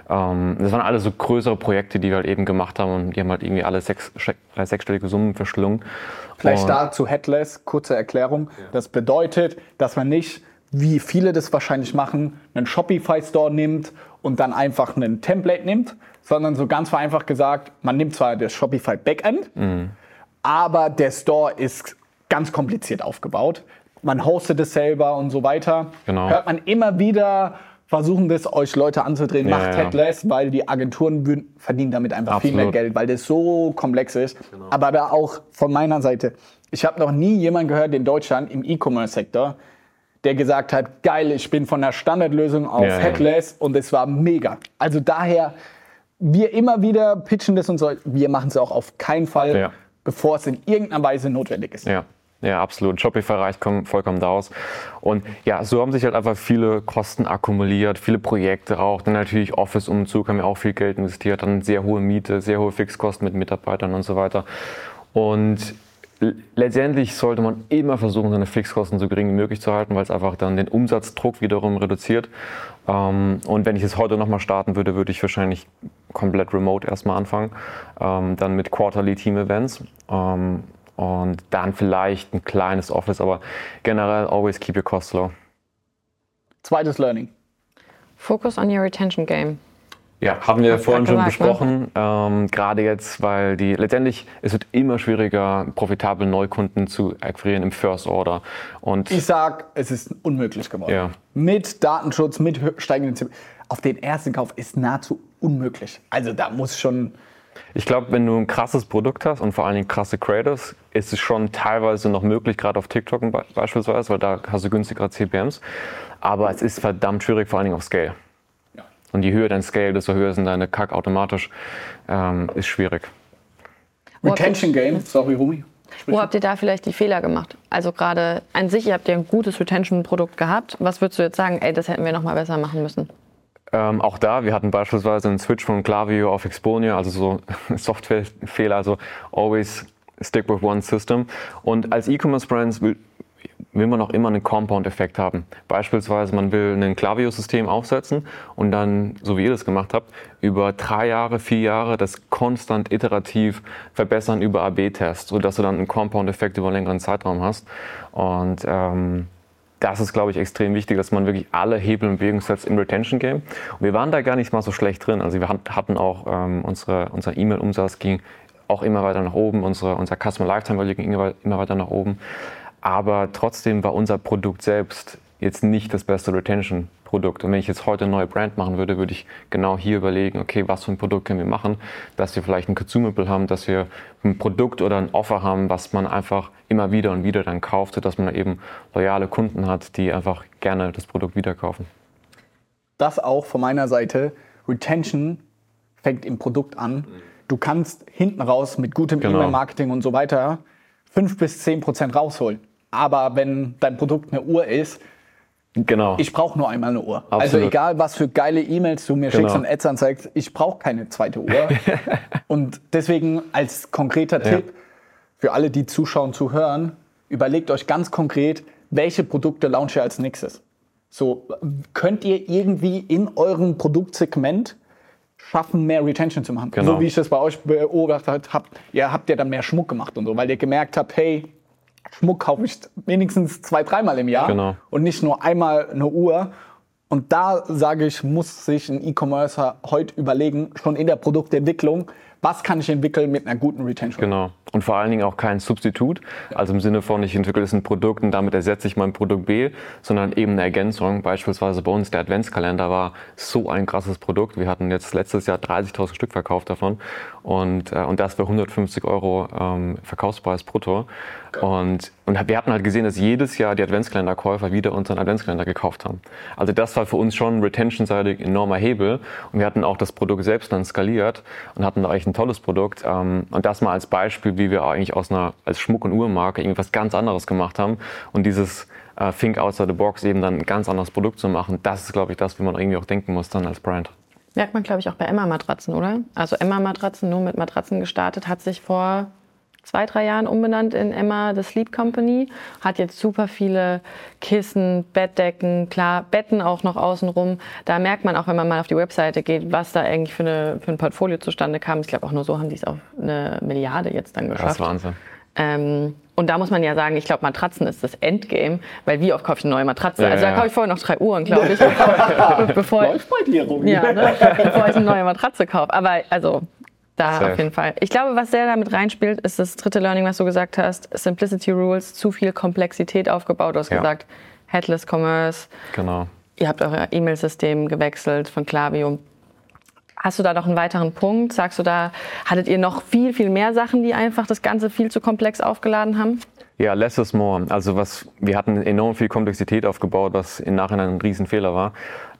Ähm, das waren alles so größere Projekte, die wir halt eben gemacht haben und die haben halt irgendwie alle sechs, äh, sechsstellige Summen verschlungen. Vielleicht dazu Headless, kurze Erklärung. Das bedeutet, dass man nicht, wie viele das wahrscheinlich machen, einen Shopify-Store nimmt und dann einfach ein Template nimmt, sondern so ganz vereinfacht gesagt, man nimmt zwar das Shopify Backend, mhm. aber der Store ist ganz kompliziert aufgebaut. Man hostet es selber und so weiter. Genau. Hört man immer wieder versuchen das euch Leute anzudrehen, ja, macht ja. Headless, weil die Agenturen verdienen damit einfach Absolut. viel mehr Geld, weil das so komplex ist. Genau. Aber da auch von meiner Seite, ich habe noch nie jemanden gehört in Deutschland im E-Commerce-Sektor, der gesagt hat, geil, ich bin von der Standardlösung auf ja, Headless ja. und es war mega. Also daher, wir immer wieder pitchen das und so, wir machen es auch auf keinen Fall, ja. bevor es in irgendeiner Weise notwendig ist. Ja. Ja, absolut. Shopify reicht vollkommen daraus. Und ja, so haben sich halt einfach viele Kosten akkumuliert, viele Projekte auch. Dann natürlich Office-Umzug haben wir auch viel Geld investiert, dann sehr hohe Miete, sehr hohe Fixkosten mit Mitarbeitern und so weiter. Und letztendlich sollte man immer versuchen, seine Fixkosten so gering wie möglich zu halten, weil es einfach dann den Umsatzdruck wiederum reduziert. Ähm, und wenn ich es heute nochmal starten würde, würde ich wahrscheinlich komplett remote erstmal anfangen, ähm, dann mit Quarterly Team Events ähm, und dann vielleicht ein kleines Office, aber generell always keep your costs low. Zweites Learning. Focus on your retention game. Ja, haben wir vorhin schon ne? besprochen. Ne? Ähm, Gerade jetzt, weil die letztendlich es wird immer schwieriger, profitabel Neukunden zu akquirieren im First Order. Und ich sag, es ist unmöglich geworden. Ja. Mit Datenschutz, mit steigenden Zinsen. Auf den ersten Kauf ist nahezu unmöglich. Also da muss schon. Ich glaube, wenn du ein krasses Produkt hast und vor allen Dingen krasse Creators, ist es schon teilweise noch möglich, gerade auf TikTok beispielsweise, weil da hast du günstigere CPMs. Aber es ist verdammt schwierig, vor allen Dingen auf Scale. Und je höher dein Scale, desto höher sind deine Kack automatisch. Ähm, ist schwierig. Retention Game, sorry Rumi. Sprich. Wo habt ihr da vielleicht die Fehler gemacht? Also gerade an sich, ihr habt ja ein gutes Retention-Produkt gehabt. Was würdest du jetzt sagen, ey, das hätten wir noch mal besser machen müssen? Ähm, auch da, wir hatten beispielsweise einen Switch von Klaviyo auf Exponio, also so Softwarefehler, also always stick with one system. Und als E-Commerce-Brands will man auch immer einen Compound-Effekt haben. Beispielsweise, man will ein Klaviyo-System aufsetzen und dann, so wie ihr das gemacht habt, über drei Jahre, vier Jahre das konstant iterativ verbessern über AB-Tests, sodass du dann einen Compound-Effekt über einen längeren Zeitraum hast. Und ähm, das ist, glaube ich, extrem wichtig, dass man wirklich alle Hebel in Bewegung setzt im Retention Game. Und wir waren da gar nicht mal so schlecht drin. Also wir hatten auch ähm, unsere, unser E-Mail-Umsatz ging auch immer weiter nach oben, unsere, unser Customer Lifetime Value ging immer weiter nach oben. Aber trotzdem war unser Produkt selbst jetzt nicht das beste Retention-Produkt. Und wenn ich jetzt heute eine neue Brand machen würde, würde ich genau hier überlegen, okay, was für ein Produkt können wir machen, dass wir vielleicht ein Consumable haben, dass wir ein Produkt oder ein Offer haben, was man einfach immer wieder und wieder dann kauft, sodass man eben loyale Kunden hat, die einfach gerne das Produkt wieder kaufen. Das auch von meiner Seite. Retention fängt im Produkt an. Du kannst hinten raus mit gutem genau. E-Mail-Marketing und so weiter 5 bis 10 Prozent rausholen. Aber wenn dein Produkt eine Uhr ist, Genau. Ich brauche nur einmal eine Uhr. Also Absolut. Also egal, was für geile E-Mails du mir genau. schickst und Ads anzeigst, ich brauche keine zweite Uhr. und deswegen als konkreter ja. Tipp für alle, die zuschauen, zuhören, überlegt euch ganz konkret, welche Produkte launcht ihr als nächstes. So, könnt ihr irgendwie in eurem Produktsegment schaffen, mehr Retention zu machen. Genau. So wie ich das bei euch beobachtet habe, ihr habt ja dann mehr Schmuck gemacht und so, weil ihr gemerkt habt, hey, Schmuck kaufe ich wenigstens zwei, dreimal im Jahr genau. und nicht nur einmal eine Uhr. Und da sage ich, muss sich ein E-Commercer heute überlegen, schon in der Produktentwicklung, was kann ich entwickeln mit einer guten Retention. Genau. Und vor allen Dingen auch kein Substitut. Also im Sinne von, ich entwickle jetzt ein Produkt und damit ersetze ich mein Produkt B, sondern eben eine Ergänzung. Beispielsweise bei uns der Adventskalender war so ein krasses Produkt. Wir hatten jetzt letztes Jahr 30.000 Stück verkauft davon und, äh, und das für 150 Euro ähm, Verkaufspreis brutto. Und, und wir hatten halt gesehen, dass jedes Jahr die Adventskalenderkäufer wieder unseren Adventskalender gekauft haben. Also das war für uns schon retentionseitig enormer Hebel. Und wir hatten auch das Produkt selbst dann skaliert und hatten da eigentlich ein tolles Produkt. Ähm, und das mal als Beispiel, wie wir eigentlich aus einer, als Schmuck- und Uhrmarke irgendwas ganz anderes gemacht haben. Und dieses äh, Think Outside the Box eben dann ein ganz anderes Produkt zu machen, das ist, glaube ich, das, wie man irgendwie auch denken muss dann als Brand. Merkt man, glaube ich, auch bei Emma-Matratzen, oder? Also Emma-Matratzen, nur mit Matratzen gestartet, hat sich vor zwei, drei Jahren umbenannt in Emma The Sleep Company. Hat jetzt super viele Kissen, Bettdecken, klar, Betten auch noch außenrum. Da merkt man auch, wenn man mal auf die Webseite geht, was da eigentlich für, eine, für ein Portfolio zustande kam. Ich glaube, auch nur so haben die es auf eine Milliarde jetzt dann geschafft. Das ist Wahnsinn. Ähm, und da muss man ja sagen, ich glaube, Matratzen ist das Endgame, weil wie oft kaufe ich eine neue Matratze? Ja, also da kaufe ich vorher noch drei Uhren, glaube ich, bevor, dir, Romy. ja, ne, bevor ich eine neue Matratze kaufe. Aber also da Safe. auf jeden Fall. Ich glaube, was sehr damit reinspielt, ist das dritte Learning, was du gesagt hast. Simplicity Rules, zu viel Komplexität aufgebaut. Du hast Ja. gesagt, Headless Commerce. Genau. Ihr habt euer E-Mail-System gewechselt von Klaviyo. Hast du da noch einen weiteren Punkt? Sagst du da, hattet ihr noch viel, viel mehr Sachen, die einfach das Ganze viel zu komplex aufgeladen haben? Ja, less is more. Also was, wir hatten enorm viel Komplexität aufgebaut, was im Nachhinein ein Riesenfehler war.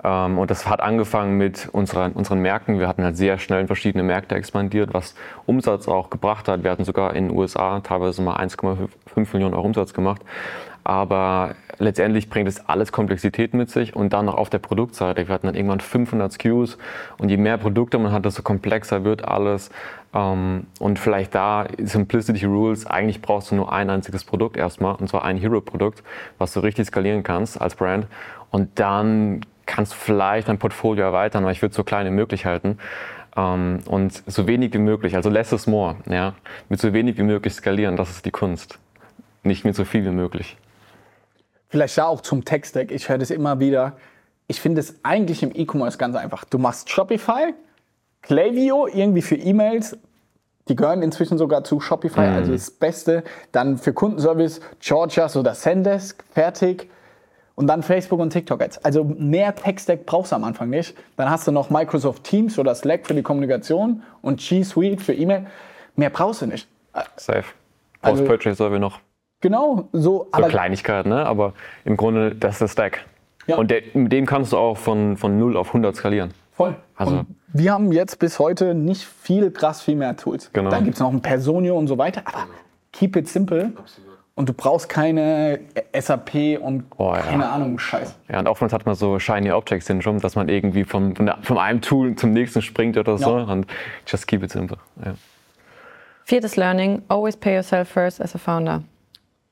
Ähm, und das hat angefangen mit unseren, unseren Märkten. Wir hatten halt sehr schnell in verschiedene Märkte expandiert, was Umsatz auch gebracht hat. Wir hatten sogar in den USA teilweise mal 1,5 Millionen Euro Umsatz gemacht. Aber letztendlich bringt es alles Komplexität mit sich und dann noch auf der Produktseite. Wir hatten dann irgendwann 500 SKUs und je mehr Produkte man hat, desto komplexer wird alles. Ähm, Und vielleicht da Simplicity Rules, eigentlich brauchst du nur ein einziges Produkt erstmal und zwar ein Hero-Produkt, was du richtig skalieren kannst als Brand. Und dann kannst du vielleicht dein Portfolio erweitern, aber ich würde es so klein wie möglich halten. Ähm, Und so wenig wie möglich, also less is more, ja. Mit so wenig wie möglich skalieren, das ist die Kunst. Nicht mit so viel wie möglich. Vielleicht da auch zum Tech-Stack. Ich höre das immer wieder. Ich finde es eigentlich im E-Commerce ganz einfach. Du machst Shopify, Klaviyo irgendwie für E-Mails. Die gehören inzwischen sogar zu Shopify, also das Beste. Dann für Kundenservice Georgias oder Sendesk, fertig. Und dann Facebook und TikTok Ads. Also mehr Tech-Stack brauchst du am Anfang nicht. Dann hast du noch Microsoft Teams oder Slack für die Kommunikation und G Suite für E-Mail. Mehr brauchst du nicht. Safe. Also- Post-Purchase Survey noch. Genau, so. So Aber Kleinigkeit, ne? aber im Grunde, das ist der Stack. Ja. Und der, mit dem kannst du auch von, von 0 auf 100 skalieren. Voll. Also- und wir haben jetzt bis heute nicht viel krass viel mehr Tools. Genau. Dann gibt es noch ein Personio und so weiter, aber keep it simple. Und du brauchst keine SAP und Oh, ja. keine Ahnung, Scheiß. Ja, und oftmals hat man so Shiny Object Syndrome, dass man irgendwie vom, von, der, von einem Tool zum nächsten springt oder so. Ja. Und just keep it simple. Ja. Viertes Learning, always pay yourself first as a founder.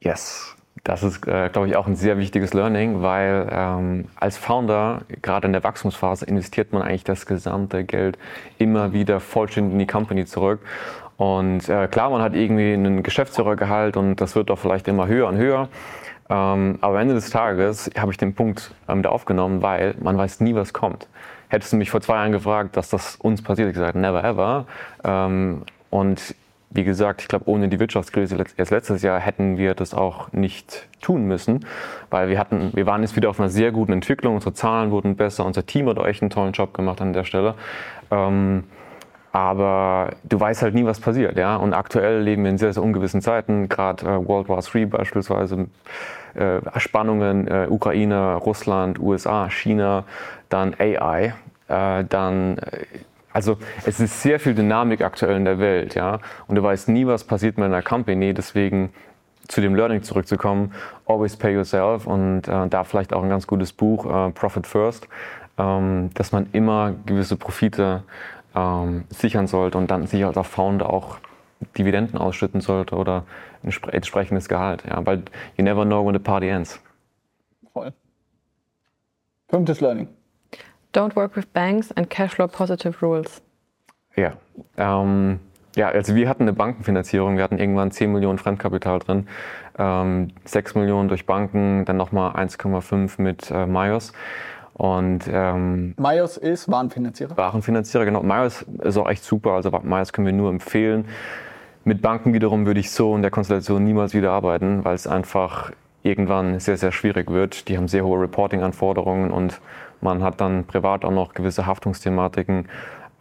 Yes. Das ist, äh, glaube ich, auch ein sehr wichtiges Learning, weil ähm, als Founder, gerade in der Wachstumsphase, investiert man eigentlich das gesamte Geld immer wieder vollständig in die Company zurück. Und äh, klar, man hat irgendwie einen Geschäftsführergehalt und das wird auch vielleicht immer höher und höher. Ähm, aber am Ende des Tages habe ich den Punkt ähm, da aufgenommen, weil man weiß nie, was kommt. Hättest du mich vor zwei Jahren gefragt, dass das uns passiert, ich gesagt, never ever. Ähm, und wie gesagt, ich glaube, ohne die Wirtschaftskrise erst letztes Jahr hätten wir das auch nicht tun müssen, weil wir hatten, wir waren jetzt wieder auf einer sehr guten Entwicklung, unsere Zahlen wurden besser, unser Team hat auch echt einen tollen Job gemacht an der Stelle. Ähm, aber du weißt halt nie, was passiert, ja. Und aktuell leben wir in sehr, sehr ungewissen Zeiten, gerade äh, World War III beispielsweise, äh, Spannungen, äh, Ukraine, Russland, USA, China, dann AI, äh, dann, äh, also es ist sehr viel Dynamik aktuell in der Welt, ja. Und du weißt nie, was passiert mit einer Company, deswegen zu dem Learning zurückzukommen, always pay yourself und äh, da vielleicht auch ein ganz gutes Buch, äh, Profit First, ähm, dass man immer gewisse Profite ähm, sichern sollte und dann sich als auch Founder auch Dividenden ausschütten sollte oder ein spre- entsprechendes Gehalt. Ja, weil you never know when the party ends. Voll. Fünftes Learning. Don't work with banks and cashflow positive rules. Ja. Ähm, ja, also wir hatten eine Bankenfinanzierung, wir hatten irgendwann 10 Millionen Fremdkapital drin, ähm, 6 Millionen durch Banken, dann nochmal 1,5 mit äh, Myos. Und ähm, Myos ist Warenfinanzierer. Warenfinanzierer, genau. Myos ist auch echt super. Also Myos können wir nur empfehlen. Mit Banken wiederum würde ich so in der Konstellation niemals wieder arbeiten, weil es einfach irgendwann sehr, sehr schwierig wird. Die haben sehr hohe Reporting-Anforderungen und man hat dann privat auch noch gewisse Haftungsthematiken.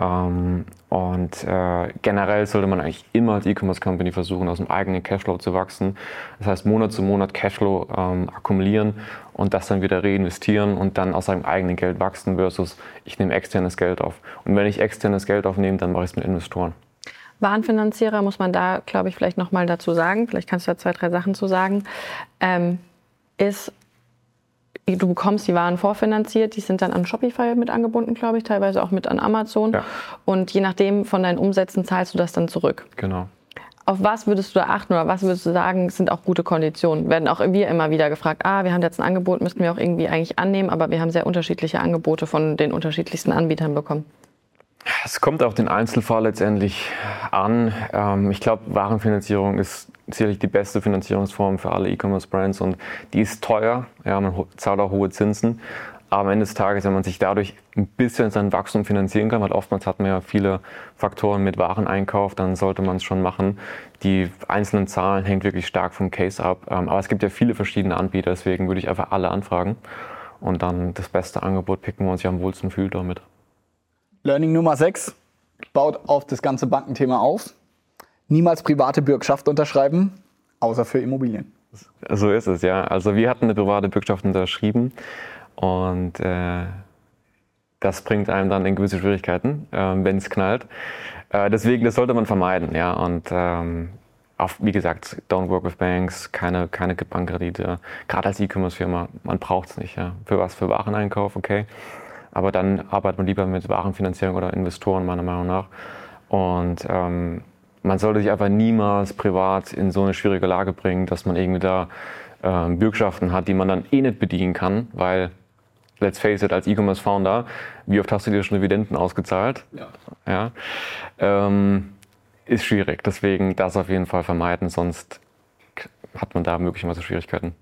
Ähm, und äh, generell sollte man eigentlich immer als E-Commerce-Company versuchen, aus dem eigenen Cashflow zu wachsen. Das heißt, Monat zu Monat Cashflow ähm, akkumulieren und das dann wieder reinvestieren und dann aus seinem eigenen Geld wachsen versus ich nehme externes Geld auf. Und wenn ich externes Geld aufnehme, dann mache ich es mit Investoren. Warenfinanzierer muss man da, glaube ich, vielleicht nochmal dazu sagen, vielleicht kannst du da zwei, drei Sachen zu sagen, ähm, ist, du bekommst die Waren vorfinanziert, die sind dann an Shopify mit angebunden, glaube ich, teilweise auch mit an Amazon. Ja. Und je nachdem von deinen Umsätzen zahlst du das dann zurück. Genau. Auf was würdest du da achten oder was würdest du sagen, sind auch gute Konditionen? Werden auch wir immer wieder gefragt, ah, wir haben jetzt ein Angebot, müssten wir auch irgendwie eigentlich annehmen, aber wir haben sehr unterschiedliche Angebote von den unterschiedlichsten Anbietern bekommen. Es kommt auf den Einzelfall letztendlich an. Ähm, ich glaube, Warenfinanzierung ist sicherlich die beste Finanzierungsform für alle E-Commerce-Brands und die ist teuer. Ja, man zahlt auch hohe Zinsen. Aber am Ende des Tages, wenn man sich dadurch ein bisschen sein Wachstum finanzieren kann, weil oftmals hat man ja viele Faktoren mit Wareneinkauf, dann sollte man es schon machen. Die einzelnen Zahlen hängen wirklich stark vom Case ab. Ähm, aber es gibt ja viele verschiedene Anbieter, deswegen würde ich einfach alle anfragen und dann das beste Angebot picken, wo man sich am wohlsten fühlt damit. Learning Nummer 6 baut auf das ganze Bankenthema auf. Niemals private Bürgschaft unterschreiben, außer für Immobilien. So ist es, ja. Also wir hatten eine private Bürgschaft unterschrieben und äh, das bringt einem dann in gewisse Schwierigkeiten, äh, wenn es knallt. Äh, deswegen, das sollte man vermeiden, ja. Und ähm, auf, wie gesagt, don't work with banks, keine, keine Bankkredite. Gerade als E-Commerce-Firma, man braucht es nicht. Ja. Für was? Für Wareneinkauf, okay. Aber dann arbeitet man lieber mit Warenfinanzierung oder Investoren, meiner Meinung nach. Und ähm, man sollte sich einfach niemals privat in so eine schwierige Lage bringen, dass man irgendwie da äh, Bürgschaften hat, die man dann eh nicht bedienen kann, weil, let's face it, als E-Commerce-Founder, wie oft hast du dir schon Dividenden ausgezahlt? Ja. ja ähm, ist schwierig. Deswegen das auf jeden Fall vermeiden, sonst hat man da möglicherweise Schwierigkeiten.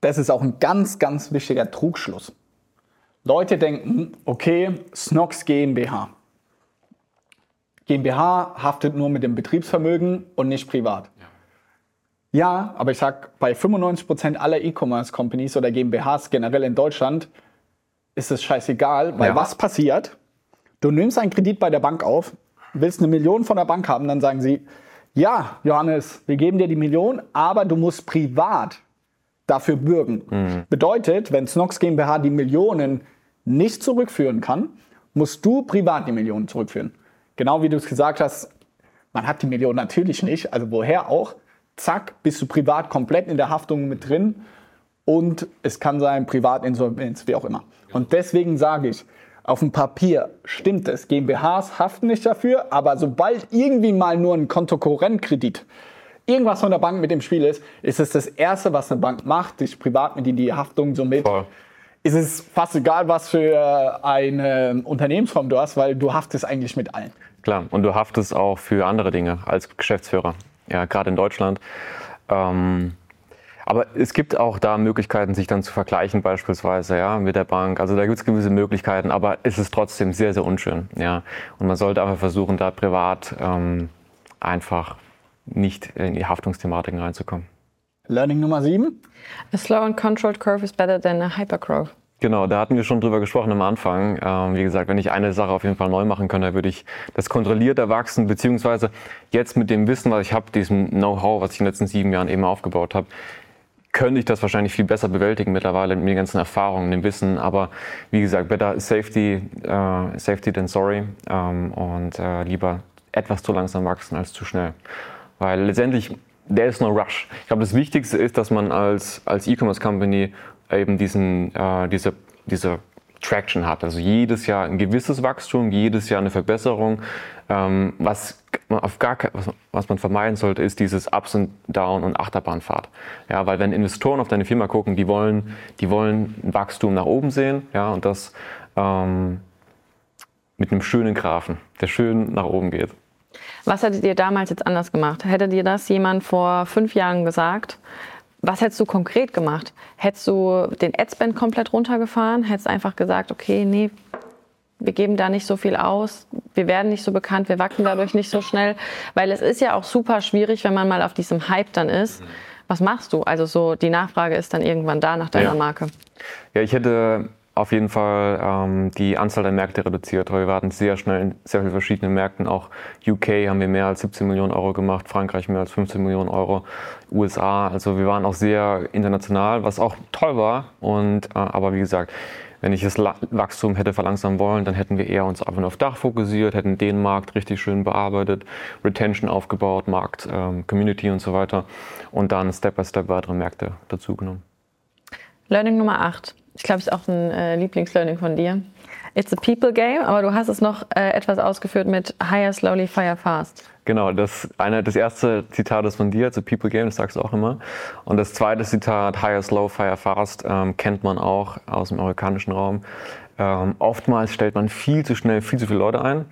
Das ist auch ein ganz, ganz wichtiger Trugschluss. Leute denken, okay, Snox GmbH. GmbH haftet nur mit dem Betriebsvermögen und nicht privat. Ja, ja aber ich sag, bei 95% aller E-Commerce-Companies oder GmbHs generell in Deutschland ist es scheißegal, weil ja. was passiert? Du nimmst einen Kredit bei der Bank auf, willst eine Million von der Bank haben, dann sagen sie, ja, Johannes, wir geben dir die Million, aber du musst privat dafür bürgen. Mhm. Bedeutet, wenn Snox GmbH die Millionen nicht zurückführen kann, musst du privat die Millionen zurückführen. Genau wie du es gesagt hast, man hat die Millionen natürlich nicht, also woher auch. Zack, bist du privat komplett in der Haftung mit drin und es kann sein Privatinsolvenz, wie auch immer. Und deswegen sage ich, auf dem Papier stimmt es, GmbHs haften nicht dafür, aber sobald irgendwie mal nur ein Kontokorrentkredit irgendwas von der Bank mit dem Spiel ist, ist es das Erste, was eine Bank macht, dich privat mit in die Haftung somit. Voll. Ist es fast egal, was für eine Unternehmensform du hast, weil du haftest eigentlich mit allen. Klar, und du haftest auch für andere Dinge als Geschäftsführer, ja, gerade in Deutschland. Ähm, aber es gibt auch da Möglichkeiten, sich dann zu vergleichen, beispielsweise ja, mit der Bank. Also da gibt es gewisse Möglichkeiten, aber es ist trotzdem sehr, sehr unschön. Ja. Und man sollte einfach versuchen, da privat ähm, einfach nicht in die Haftungsthematiken reinzukommen. Learning Nummer 7. A slow and controlled curve is better than a hypergrowth. Genau, da hatten wir schon drüber gesprochen am Anfang. Ähm, wie gesagt, wenn ich eine Sache auf jeden Fall neu machen könnte, würde ich das kontrolliert erwachsen, beziehungsweise jetzt mit dem Wissen, was ich habe, diesem Know-how, was ich in den letzten sieben Jahren eben aufgebaut habe, könnte ich das wahrscheinlich viel besser bewältigen mittlerweile mit den ganzen Erfahrungen, dem Wissen. Aber wie gesagt, better safety, uh, safety than sorry ähm, und uh, lieber etwas zu langsam wachsen als zu schnell. Weil letztendlich, there is no rush. Ich glaube, das Wichtigste ist, dass man als, als E-Commerce-Company eben diesen, äh, diese, diese Traction hat. Also jedes Jahr ein gewisses Wachstum, jedes Jahr eine Verbesserung. Ähm, was, man auf gar, was, was man vermeiden sollte, ist dieses Ups und Down und Achterbahnfahrt. Ja, weil wenn Investoren auf deine Firma gucken, die wollen, die wollen Wachstum nach oben sehen, ja, und das ähm, mit einem schönen Graphen, der schön nach oben geht. Was hättet ihr damals jetzt anders gemacht? Hättet ihr das jemand vor fünf Jahren gesagt? Was hättest du konkret gemacht? Hättest du den Adspend komplett runtergefahren? Hättest einfach gesagt, okay, nee, wir geben da nicht so viel aus, wir werden nicht so bekannt, wir wachsen dadurch nicht so schnell, weil es ist ja auch super schwierig, wenn man mal auf diesem Hype dann ist. Was machst du? Also so die Nachfrage ist dann irgendwann da nach deiner ja. Marke. Ja, ich hätte auf jeden Fall ähm, die Anzahl der Märkte reduziert. Wir warten sehr schnell in sehr vielen verschiedenen Märkten. Auch UK haben wir mehr als 17 Millionen Euro gemacht, Frankreich mehr als 15 Millionen Euro, USA. Also wir waren auch sehr international, was auch toll war. Und, äh, aber wie gesagt, wenn ich das Wachstum hätte verlangsamen wollen, dann hätten wir eher uns einfach nur auf Dach fokussiert, hätten den Markt richtig schön bearbeitet, Retention aufgebaut, Markt, ähm, Community und so weiter und dann Step by Step weitere Märkte dazugenommen. Learning Nummer 8. Ich glaube, es ist auch ein äh, Lieblingslearning von dir. It's a people game, aber du hast es noch äh, etwas ausgeführt mit Hire slowly, fire fast. Genau, das, eine, das erste Zitat ist von dir, It's a people game, das sagst du auch immer. Und das zweite Zitat, Hire slow, fire fast, ähm, kennt man auch aus dem amerikanischen Raum. Ähm, oftmals stellt man viel zu schnell viel zu viele Leute ein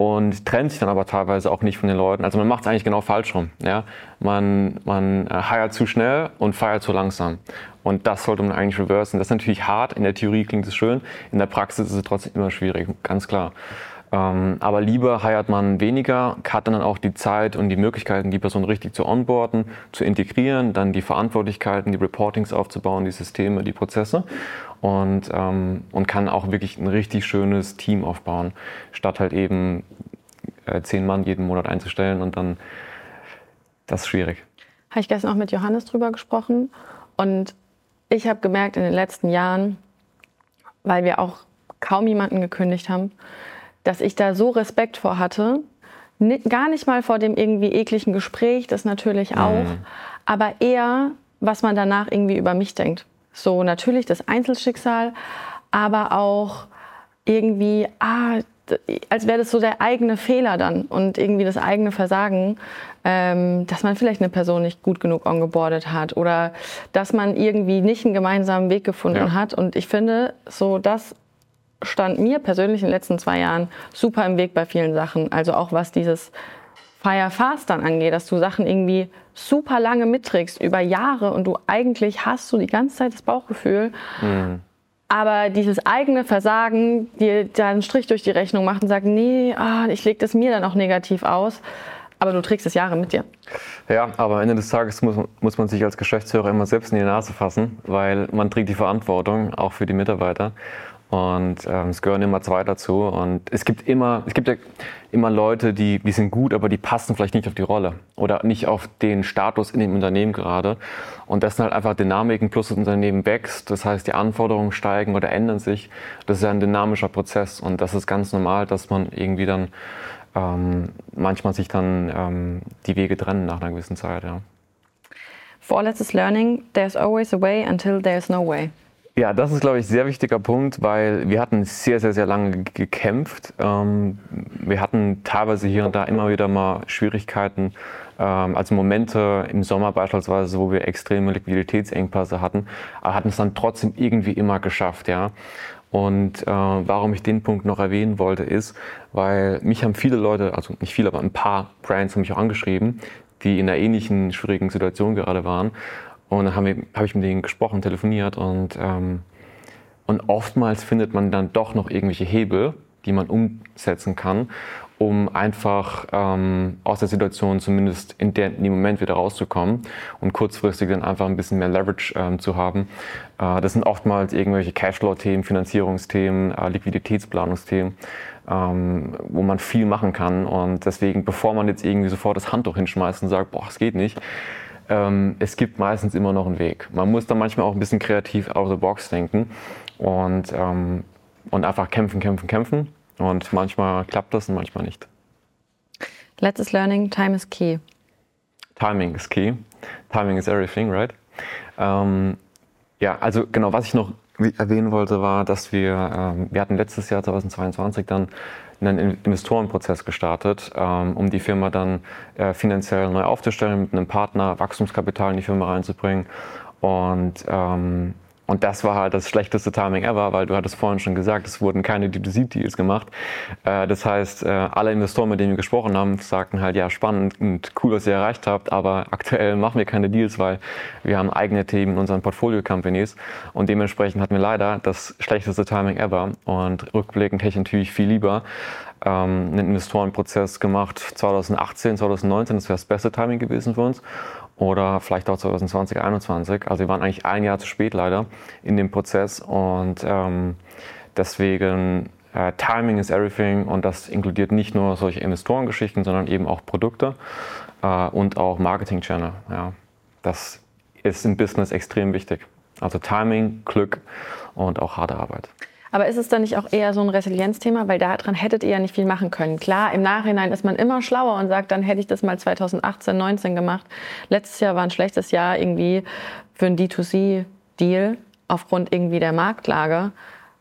und trennt sich dann aber teilweise auch nicht von den Leuten. Also man macht es eigentlich genau falsch rum. Ja? Man, man äh, hired zu schnell und feiert zu langsam. Und das sollte man eigentlich reversen. Das ist natürlich hart. In der Theorie klingt es schön. In der Praxis ist es trotzdem immer schwierig, ganz klar. Ähm, aber lieber heiert man weniger, hat dann auch die Zeit und die Möglichkeiten, die Person richtig zu onboarden, zu integrieren, dann die Verantwortlichkeiten, die Reportings aufzubauen, die Systeme, die Prozesse und, ähm, und kann auch wirklich ein richtig schönes Team aufbauen, statt halt eben äh, zehn Mann jeden Monat einzustellen und dann, das ist schwierig. Habe ich gestern auch mit Johannes drüber gesprochen und ich habe gemerkt in den letzten Jahren, weil wir auch kaum jemanden gekündigt haben, dass ich da so Respekt vor hatte, gar nicht mal vor dem irgendwie ekligen Gespräch, das natürlich auch, mhm. aber eher, was man danach irgendwie über mich denkt. So natürlich das Einzelschicksal, aber auch irgendwie, ah, als wäre das so der eigene Fehler dann und irgendwie das eigene Versagen, ähm, dass man vielleicht eine Person nicht gut genug ongeboardet hat oder dass man irgendwie nicht einen gemeinsamen Weg gefunden ja. hat. Und ich finde, so das stand mir persönlich in den letzten zwei Jahren super im Weg bei vielen Sachen. Also auch was dieses Fire Fast dann angeht, dass du Sachen irgendwie super lange mitträgst über Jahre und du eigentlich hast du die ganze Zeit das Bauchgefühl. Mhm. Aber dieses eigene Versagen dir da einen Strich durch die Rechnung macht und sagt, nee, ah, ich lege das mir dann auch negativ aus. Aber du trägst es Jahre mit dir. Ja, aber am Ende des Tages muss, muss man sich als Geschäftsführer immer selbst in die Nase fassen, weil man trägt die Verantwortung auch für die Mitarbeiter. Und ähm, es gehören immer zwei dazu. Und es gibt immer, es gibt ja immer Leute, die, die sind gut, aber die passen vielleicht nicht auf die Rolle oder nicht auf den Status in dem Unternehmen gerade. Und das sind halt einfach Dynamiken, plus das Unternehmen wächst. Das heißt, die Anforderungen steigen oder ändern sich. Das ist ja ein dynamischer Prozess. Und das ist ganz normal, dass man irgendwie dann ähm, manchmal sich dann ähm, die Wege trennen nach einer gewissen Zeit. Ja. Vorletztes Learning: There's always a way until there's no way. Ja, das ist, glaube ich, ein sehr wichtiger Punkt, weil wir hatten sehr, sehr, sehr lange gekämpft. Ähm, wir hatten teilweise hier und da immer wieder mal Schwierigkeiten, ähm, also Momente im Sommer beispielsweise, wo wir extreme Liquiditätsengpässe hatten, aber hatten es dann trotzdem irgendwie immer geschafft, ja. Und äh, warum ich den Punkt noch erwähnen wollte, ist, weil mich haben viele Leute, also nicht viele, aber ein paar Brands haben mich auch angeschrieben, die in einer ähnlichen schwierigen Situation gerade waren und dann habe hab ich mit denen gesprochen, telefoniert und, ähm, und oftmals findet man dann doch noch irgendwelche Hebel, die man umsetzen kann, um einfach ähm, aus der Situation zumindest in, der, in dem Moment wieder rauszukommen und kurzfristig dann einfach ein bisschen mehr Leverage ähm, zu haben. Äh, das sind oftmals irgendwelche Cashflow-Themen, Finanzierungsthemen, äh, Liquiditätsplanungsthemen, ähm, wo man viel machen kann. Und deswegen, bevor man jetzt irgendwie sofort das Handtuch hinschmeißt und sagt, boah, es geht nicht, ähm, es gibt meistens immer noch einen Weg. Man muss da manchmal auch ein bisschen kreativ out of the box denken und, ähm, und einfach kämpfen, kämpfen, kämpfen. Und manchmal klappt das und manchmal nicht. Letztes Learning, time is key. Timing is key. Timing is everything, right? Ähm, ja, also genau, was ich noch erwähnen wollte, war, dass wir, ähm, wir hatten letztes Jahr 2022 dann einen Investorenprozess gestartet, ähm, um die Firma dann äh, finanziell neu aufzustellen, mit einem Partner Wachstumskapital in die Firma reinzubringen. Und, ähm, Und das war halt das schlechteste Timing ever, weil du hattest vorhin schon gesagt, es wurden keine D2C-Deals gemacht. Äh, das heißt, äh, alle Investoren, mit denen wir gesprochen haben, sagten halt, ja, spannend und cool, was ihr erreicht habt, aber aktuell machen wir keine Deals, weil wir haben eigene Themen in unseren Portfolio-Companies. Und dementsprechend hatten wir leider das schlechteste Timing ever. Und rückblickend hätte ich natürlich viel lieber ähm, einen Investorenprozess gemacht 2018, 2019, das wäre das beste Timing gewesen für uns oder vielleicht auch 2020, 2021. Also wir waren eigentlich ein Jahr zu spät leider in dem Prozess und ähm, deswegen äh, Timing is everything und das inkludiert nicht nur solche Investorengeschichten, sondern eben auch Produkte äh, und auch Marketing-Channel. Ja. Das ist im Business extrem wichtig. Also Timing, Glück und auch harte Arbeit. Aber ist es dann nicht auch eher so ein Resilienzthema? Weil daran hättet ihr ja nicht viel machen können. Klar, im Nachhinein ist man immer schlauer und sagt, dann hätte ich das mal 2018, 19 gemacht. Letztes Jahr war ein schlechtes Jahr irgendwie für einen D2C-Deal aufgrund irgendwie der Marktlage.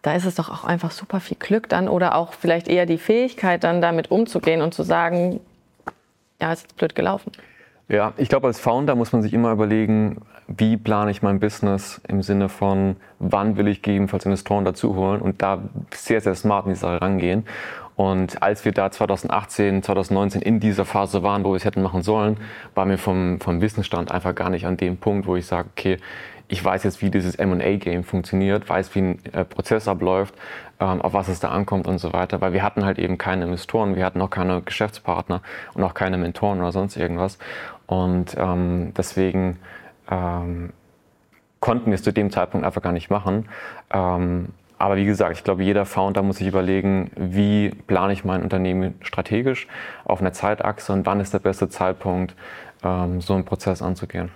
Da ist es doch auch einfach super viel Glück dann oder auch vielleicht eher die Fähigkeit, dann damit umzugehen und zu sagen, ja, ist jetzt blöd gelaufen. Ja, ich glaube, als Founder muss man sich immer überlegen, wie plane ich mein Business im Sinne von, wann will ich gegebenenfalls Investoren dazuholen und da sehr, sehr smart in die Sache rangehen. Und als wir da 2018, 2019 in dieser Phase waren, wo wir es hätten machen sollen, waren wir vom, vom Wissensstand einfach gar nicht an dem Punkt, wo ich sage, okay, ich weiß jetzt, wie dieses M&A-Game funktioniert, weiß, wie ein äh, Prozess abläuft, ähm, auf was es da ankommt und so weiter, weil wir hatten halt eben keine Investoren, wir hatten auch keine Geschäftspartner und auch keine Mentoren oder sonst irgendwas. Und ähm, deswegen ähm, konnten wir es zu dem Zeitpunkt einfach gar nicht machen. Ähm, aber wie gesagt, ich glaube, jeder Founder muss sich überlegen, wie plane ich mein Unternehmen strategisch auf einer Zeitachse und wann ist der beste Zeitpunkt, ähm, so einen Prozess anzugehen.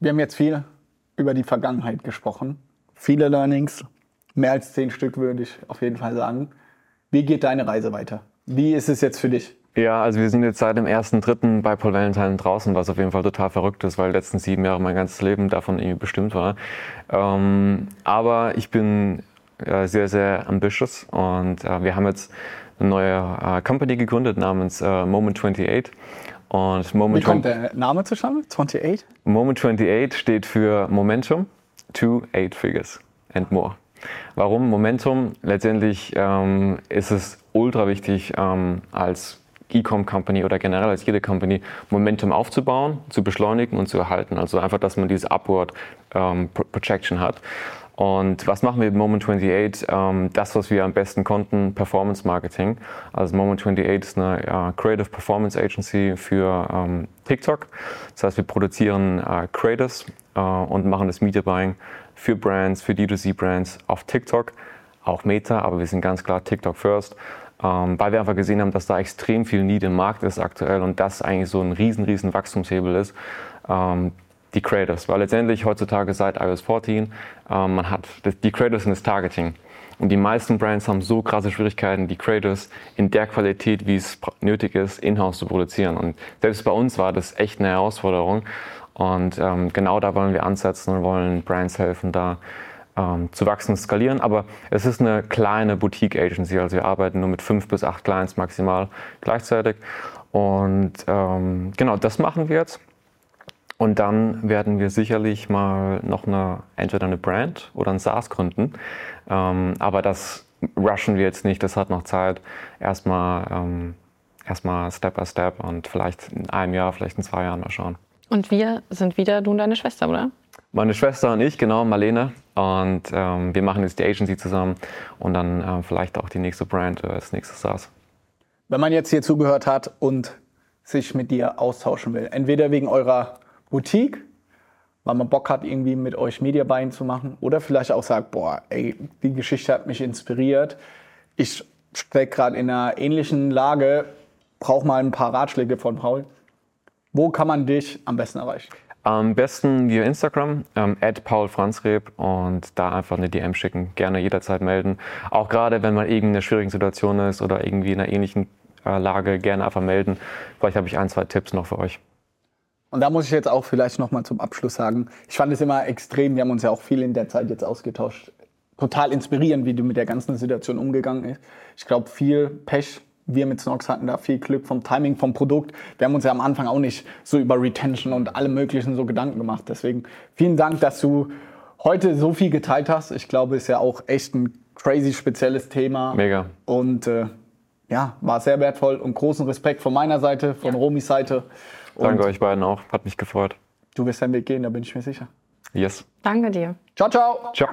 Wir haben jetzt viel über die Vergangenheit gesprochen. Viele Learnings, mehr als zehn Stück würde ich auf jeden Fall sagen. Wie geht deine Reise weiter? Wie ist es jetzt für dich? Ja, also wir sind jetzt seit dem ersten Dritten bei Paul Valentine draußen, was auf jeden Fall total verrückt ist, weil die letzten sieben Jahre mein ganzes Leben davon irgendwie bestimmt war. Ähm, aber ich bin äh, sehr, sehr ambitious und äh, wir haben jetzt eine neue äh, Company gegründet namens äh, Moment 28 und Moment Wie kommt der Name zustande? 28? Moment 28 steht für Momentum to Eight Figures and More. Warum Momentum? Letztendlich ähm, ist es ultra wichtig, ähm, als E-Com-Company oder generell als jede Company Momentum aufzubauen, zu beschleunigen und zu erhalten. Also einfach, dass man diese Upward ähm, Projection hat. Und was machen wir mit Moment 28? Ähm, das, was wir am besten konnten, Performance Marketing. Also Moment 28 ist eine äh, Creative Performance Agency für ähm, TikTok. Das heißt, wir produzieren äh, Creators äh, und machen das Media Buying für Brands, für D2C-Brands auf TikTok. Auch Meta, aber wir sind ganz klar TikTok first. Ähm, weil wir einfach gesehen haben, dass da extrem viel Need im Markt ist aktuell und das eigentlich so ein riesen, riesen Wachstumshebel ist. Ähm, die Creators, weil letztendlich heutzutage seit iOS 14, ähm, man hat die Creators sind das Targeting. Und die meisten Brands haben so krasse Schwierigkeiten, die Creators in der Qualität, wie es nötig ist, in-house zu produzieren. Und selbst bei uns war das echt eine Herausforderung. Und ähm, genau da wollen wir ansetzen und wollen Brands helfen, da ähm, zu wachsen und skalieren. Aber es ist eine kleine Boutique-Agency, also wir arbeiten nur mit fünf bis acht Clients maximal gleichzeitig. Und ähm, genau das machen wir jetzt. Und dann werden wir sicherlich mal noch eine, entweder eine Brand oder ein SaaS gründen. Ähm, aber das rushen wir jetzt nicht, das hat noch Zeit. Erstmal, ähm, erstmal Step by Step und vielleicht in einem Jahr, vielleicht in zwei Jahren mal schauen. Und wir sind wieder du und deine Schwester, oder? Meine Schwester und ich, genau, Marlene. Und ähm, wir machen jetzt die Agency zusammen und dann äh, vielleicht auch die nächste Brand äh, als nächstes SaaS. Wenn man jetzt hier zugehört hat und sich mit dir austauschen will, entweder wegen eurer Boutique, weil man Bock hat, irgendwie mit euch Media Buying zu machen. Oder vielleicht auch sagt, boah, ey, die Geschichte hat mich inspiriert. Ich stecke gerade in einer ähnlichen Lage, brauche mal ein paar Ratschläge von Paul. Wo kann man dich am besten erreichen? Am besten via Instagram, ähm, paulfranzreb und da einfach eine DM schicken. Gerne jederzeit melden. Auch gerade, wenn man in einer schwierigen Situation ist oder irgendwie in einer ähnlichen äh, Lage, gerne einfach melden. Vielleicht habe ich ein, zwei Tipps noch für euch. Und da muss ich jetzt auch vielleicht nochmal zum Abschluss sagen, ich fand es immer extrem, wir haben uns ja auch viel in der Zeit jetzt ausgetauscht, total inspirierend, wie du mit der ganzen Situation umgegangen bist. Ich glaube, viel Pech, wir mit Snox hatten da viel Glück vom Timing, vom Produkt. Wir haben uns ja am Anfang auch nicht so über Retention und alle möglichen so Gedanken gemacht. Deswegen vielen Dank, dass du heute so viel geteilt hast. Ich glaube, ist ja auch echt ein crazy spezielles Thema. Mega. Und äh, ja, war sehr wertvoll und großen Respekt von meiner Seite, von Romis Seite. Und Danke euch beiden auch. Hat mich gefreut. du wirst deinen Weg gehen, da bin ich mir sicher. Yes. Danke dir. Ciao, ciao. Ciao.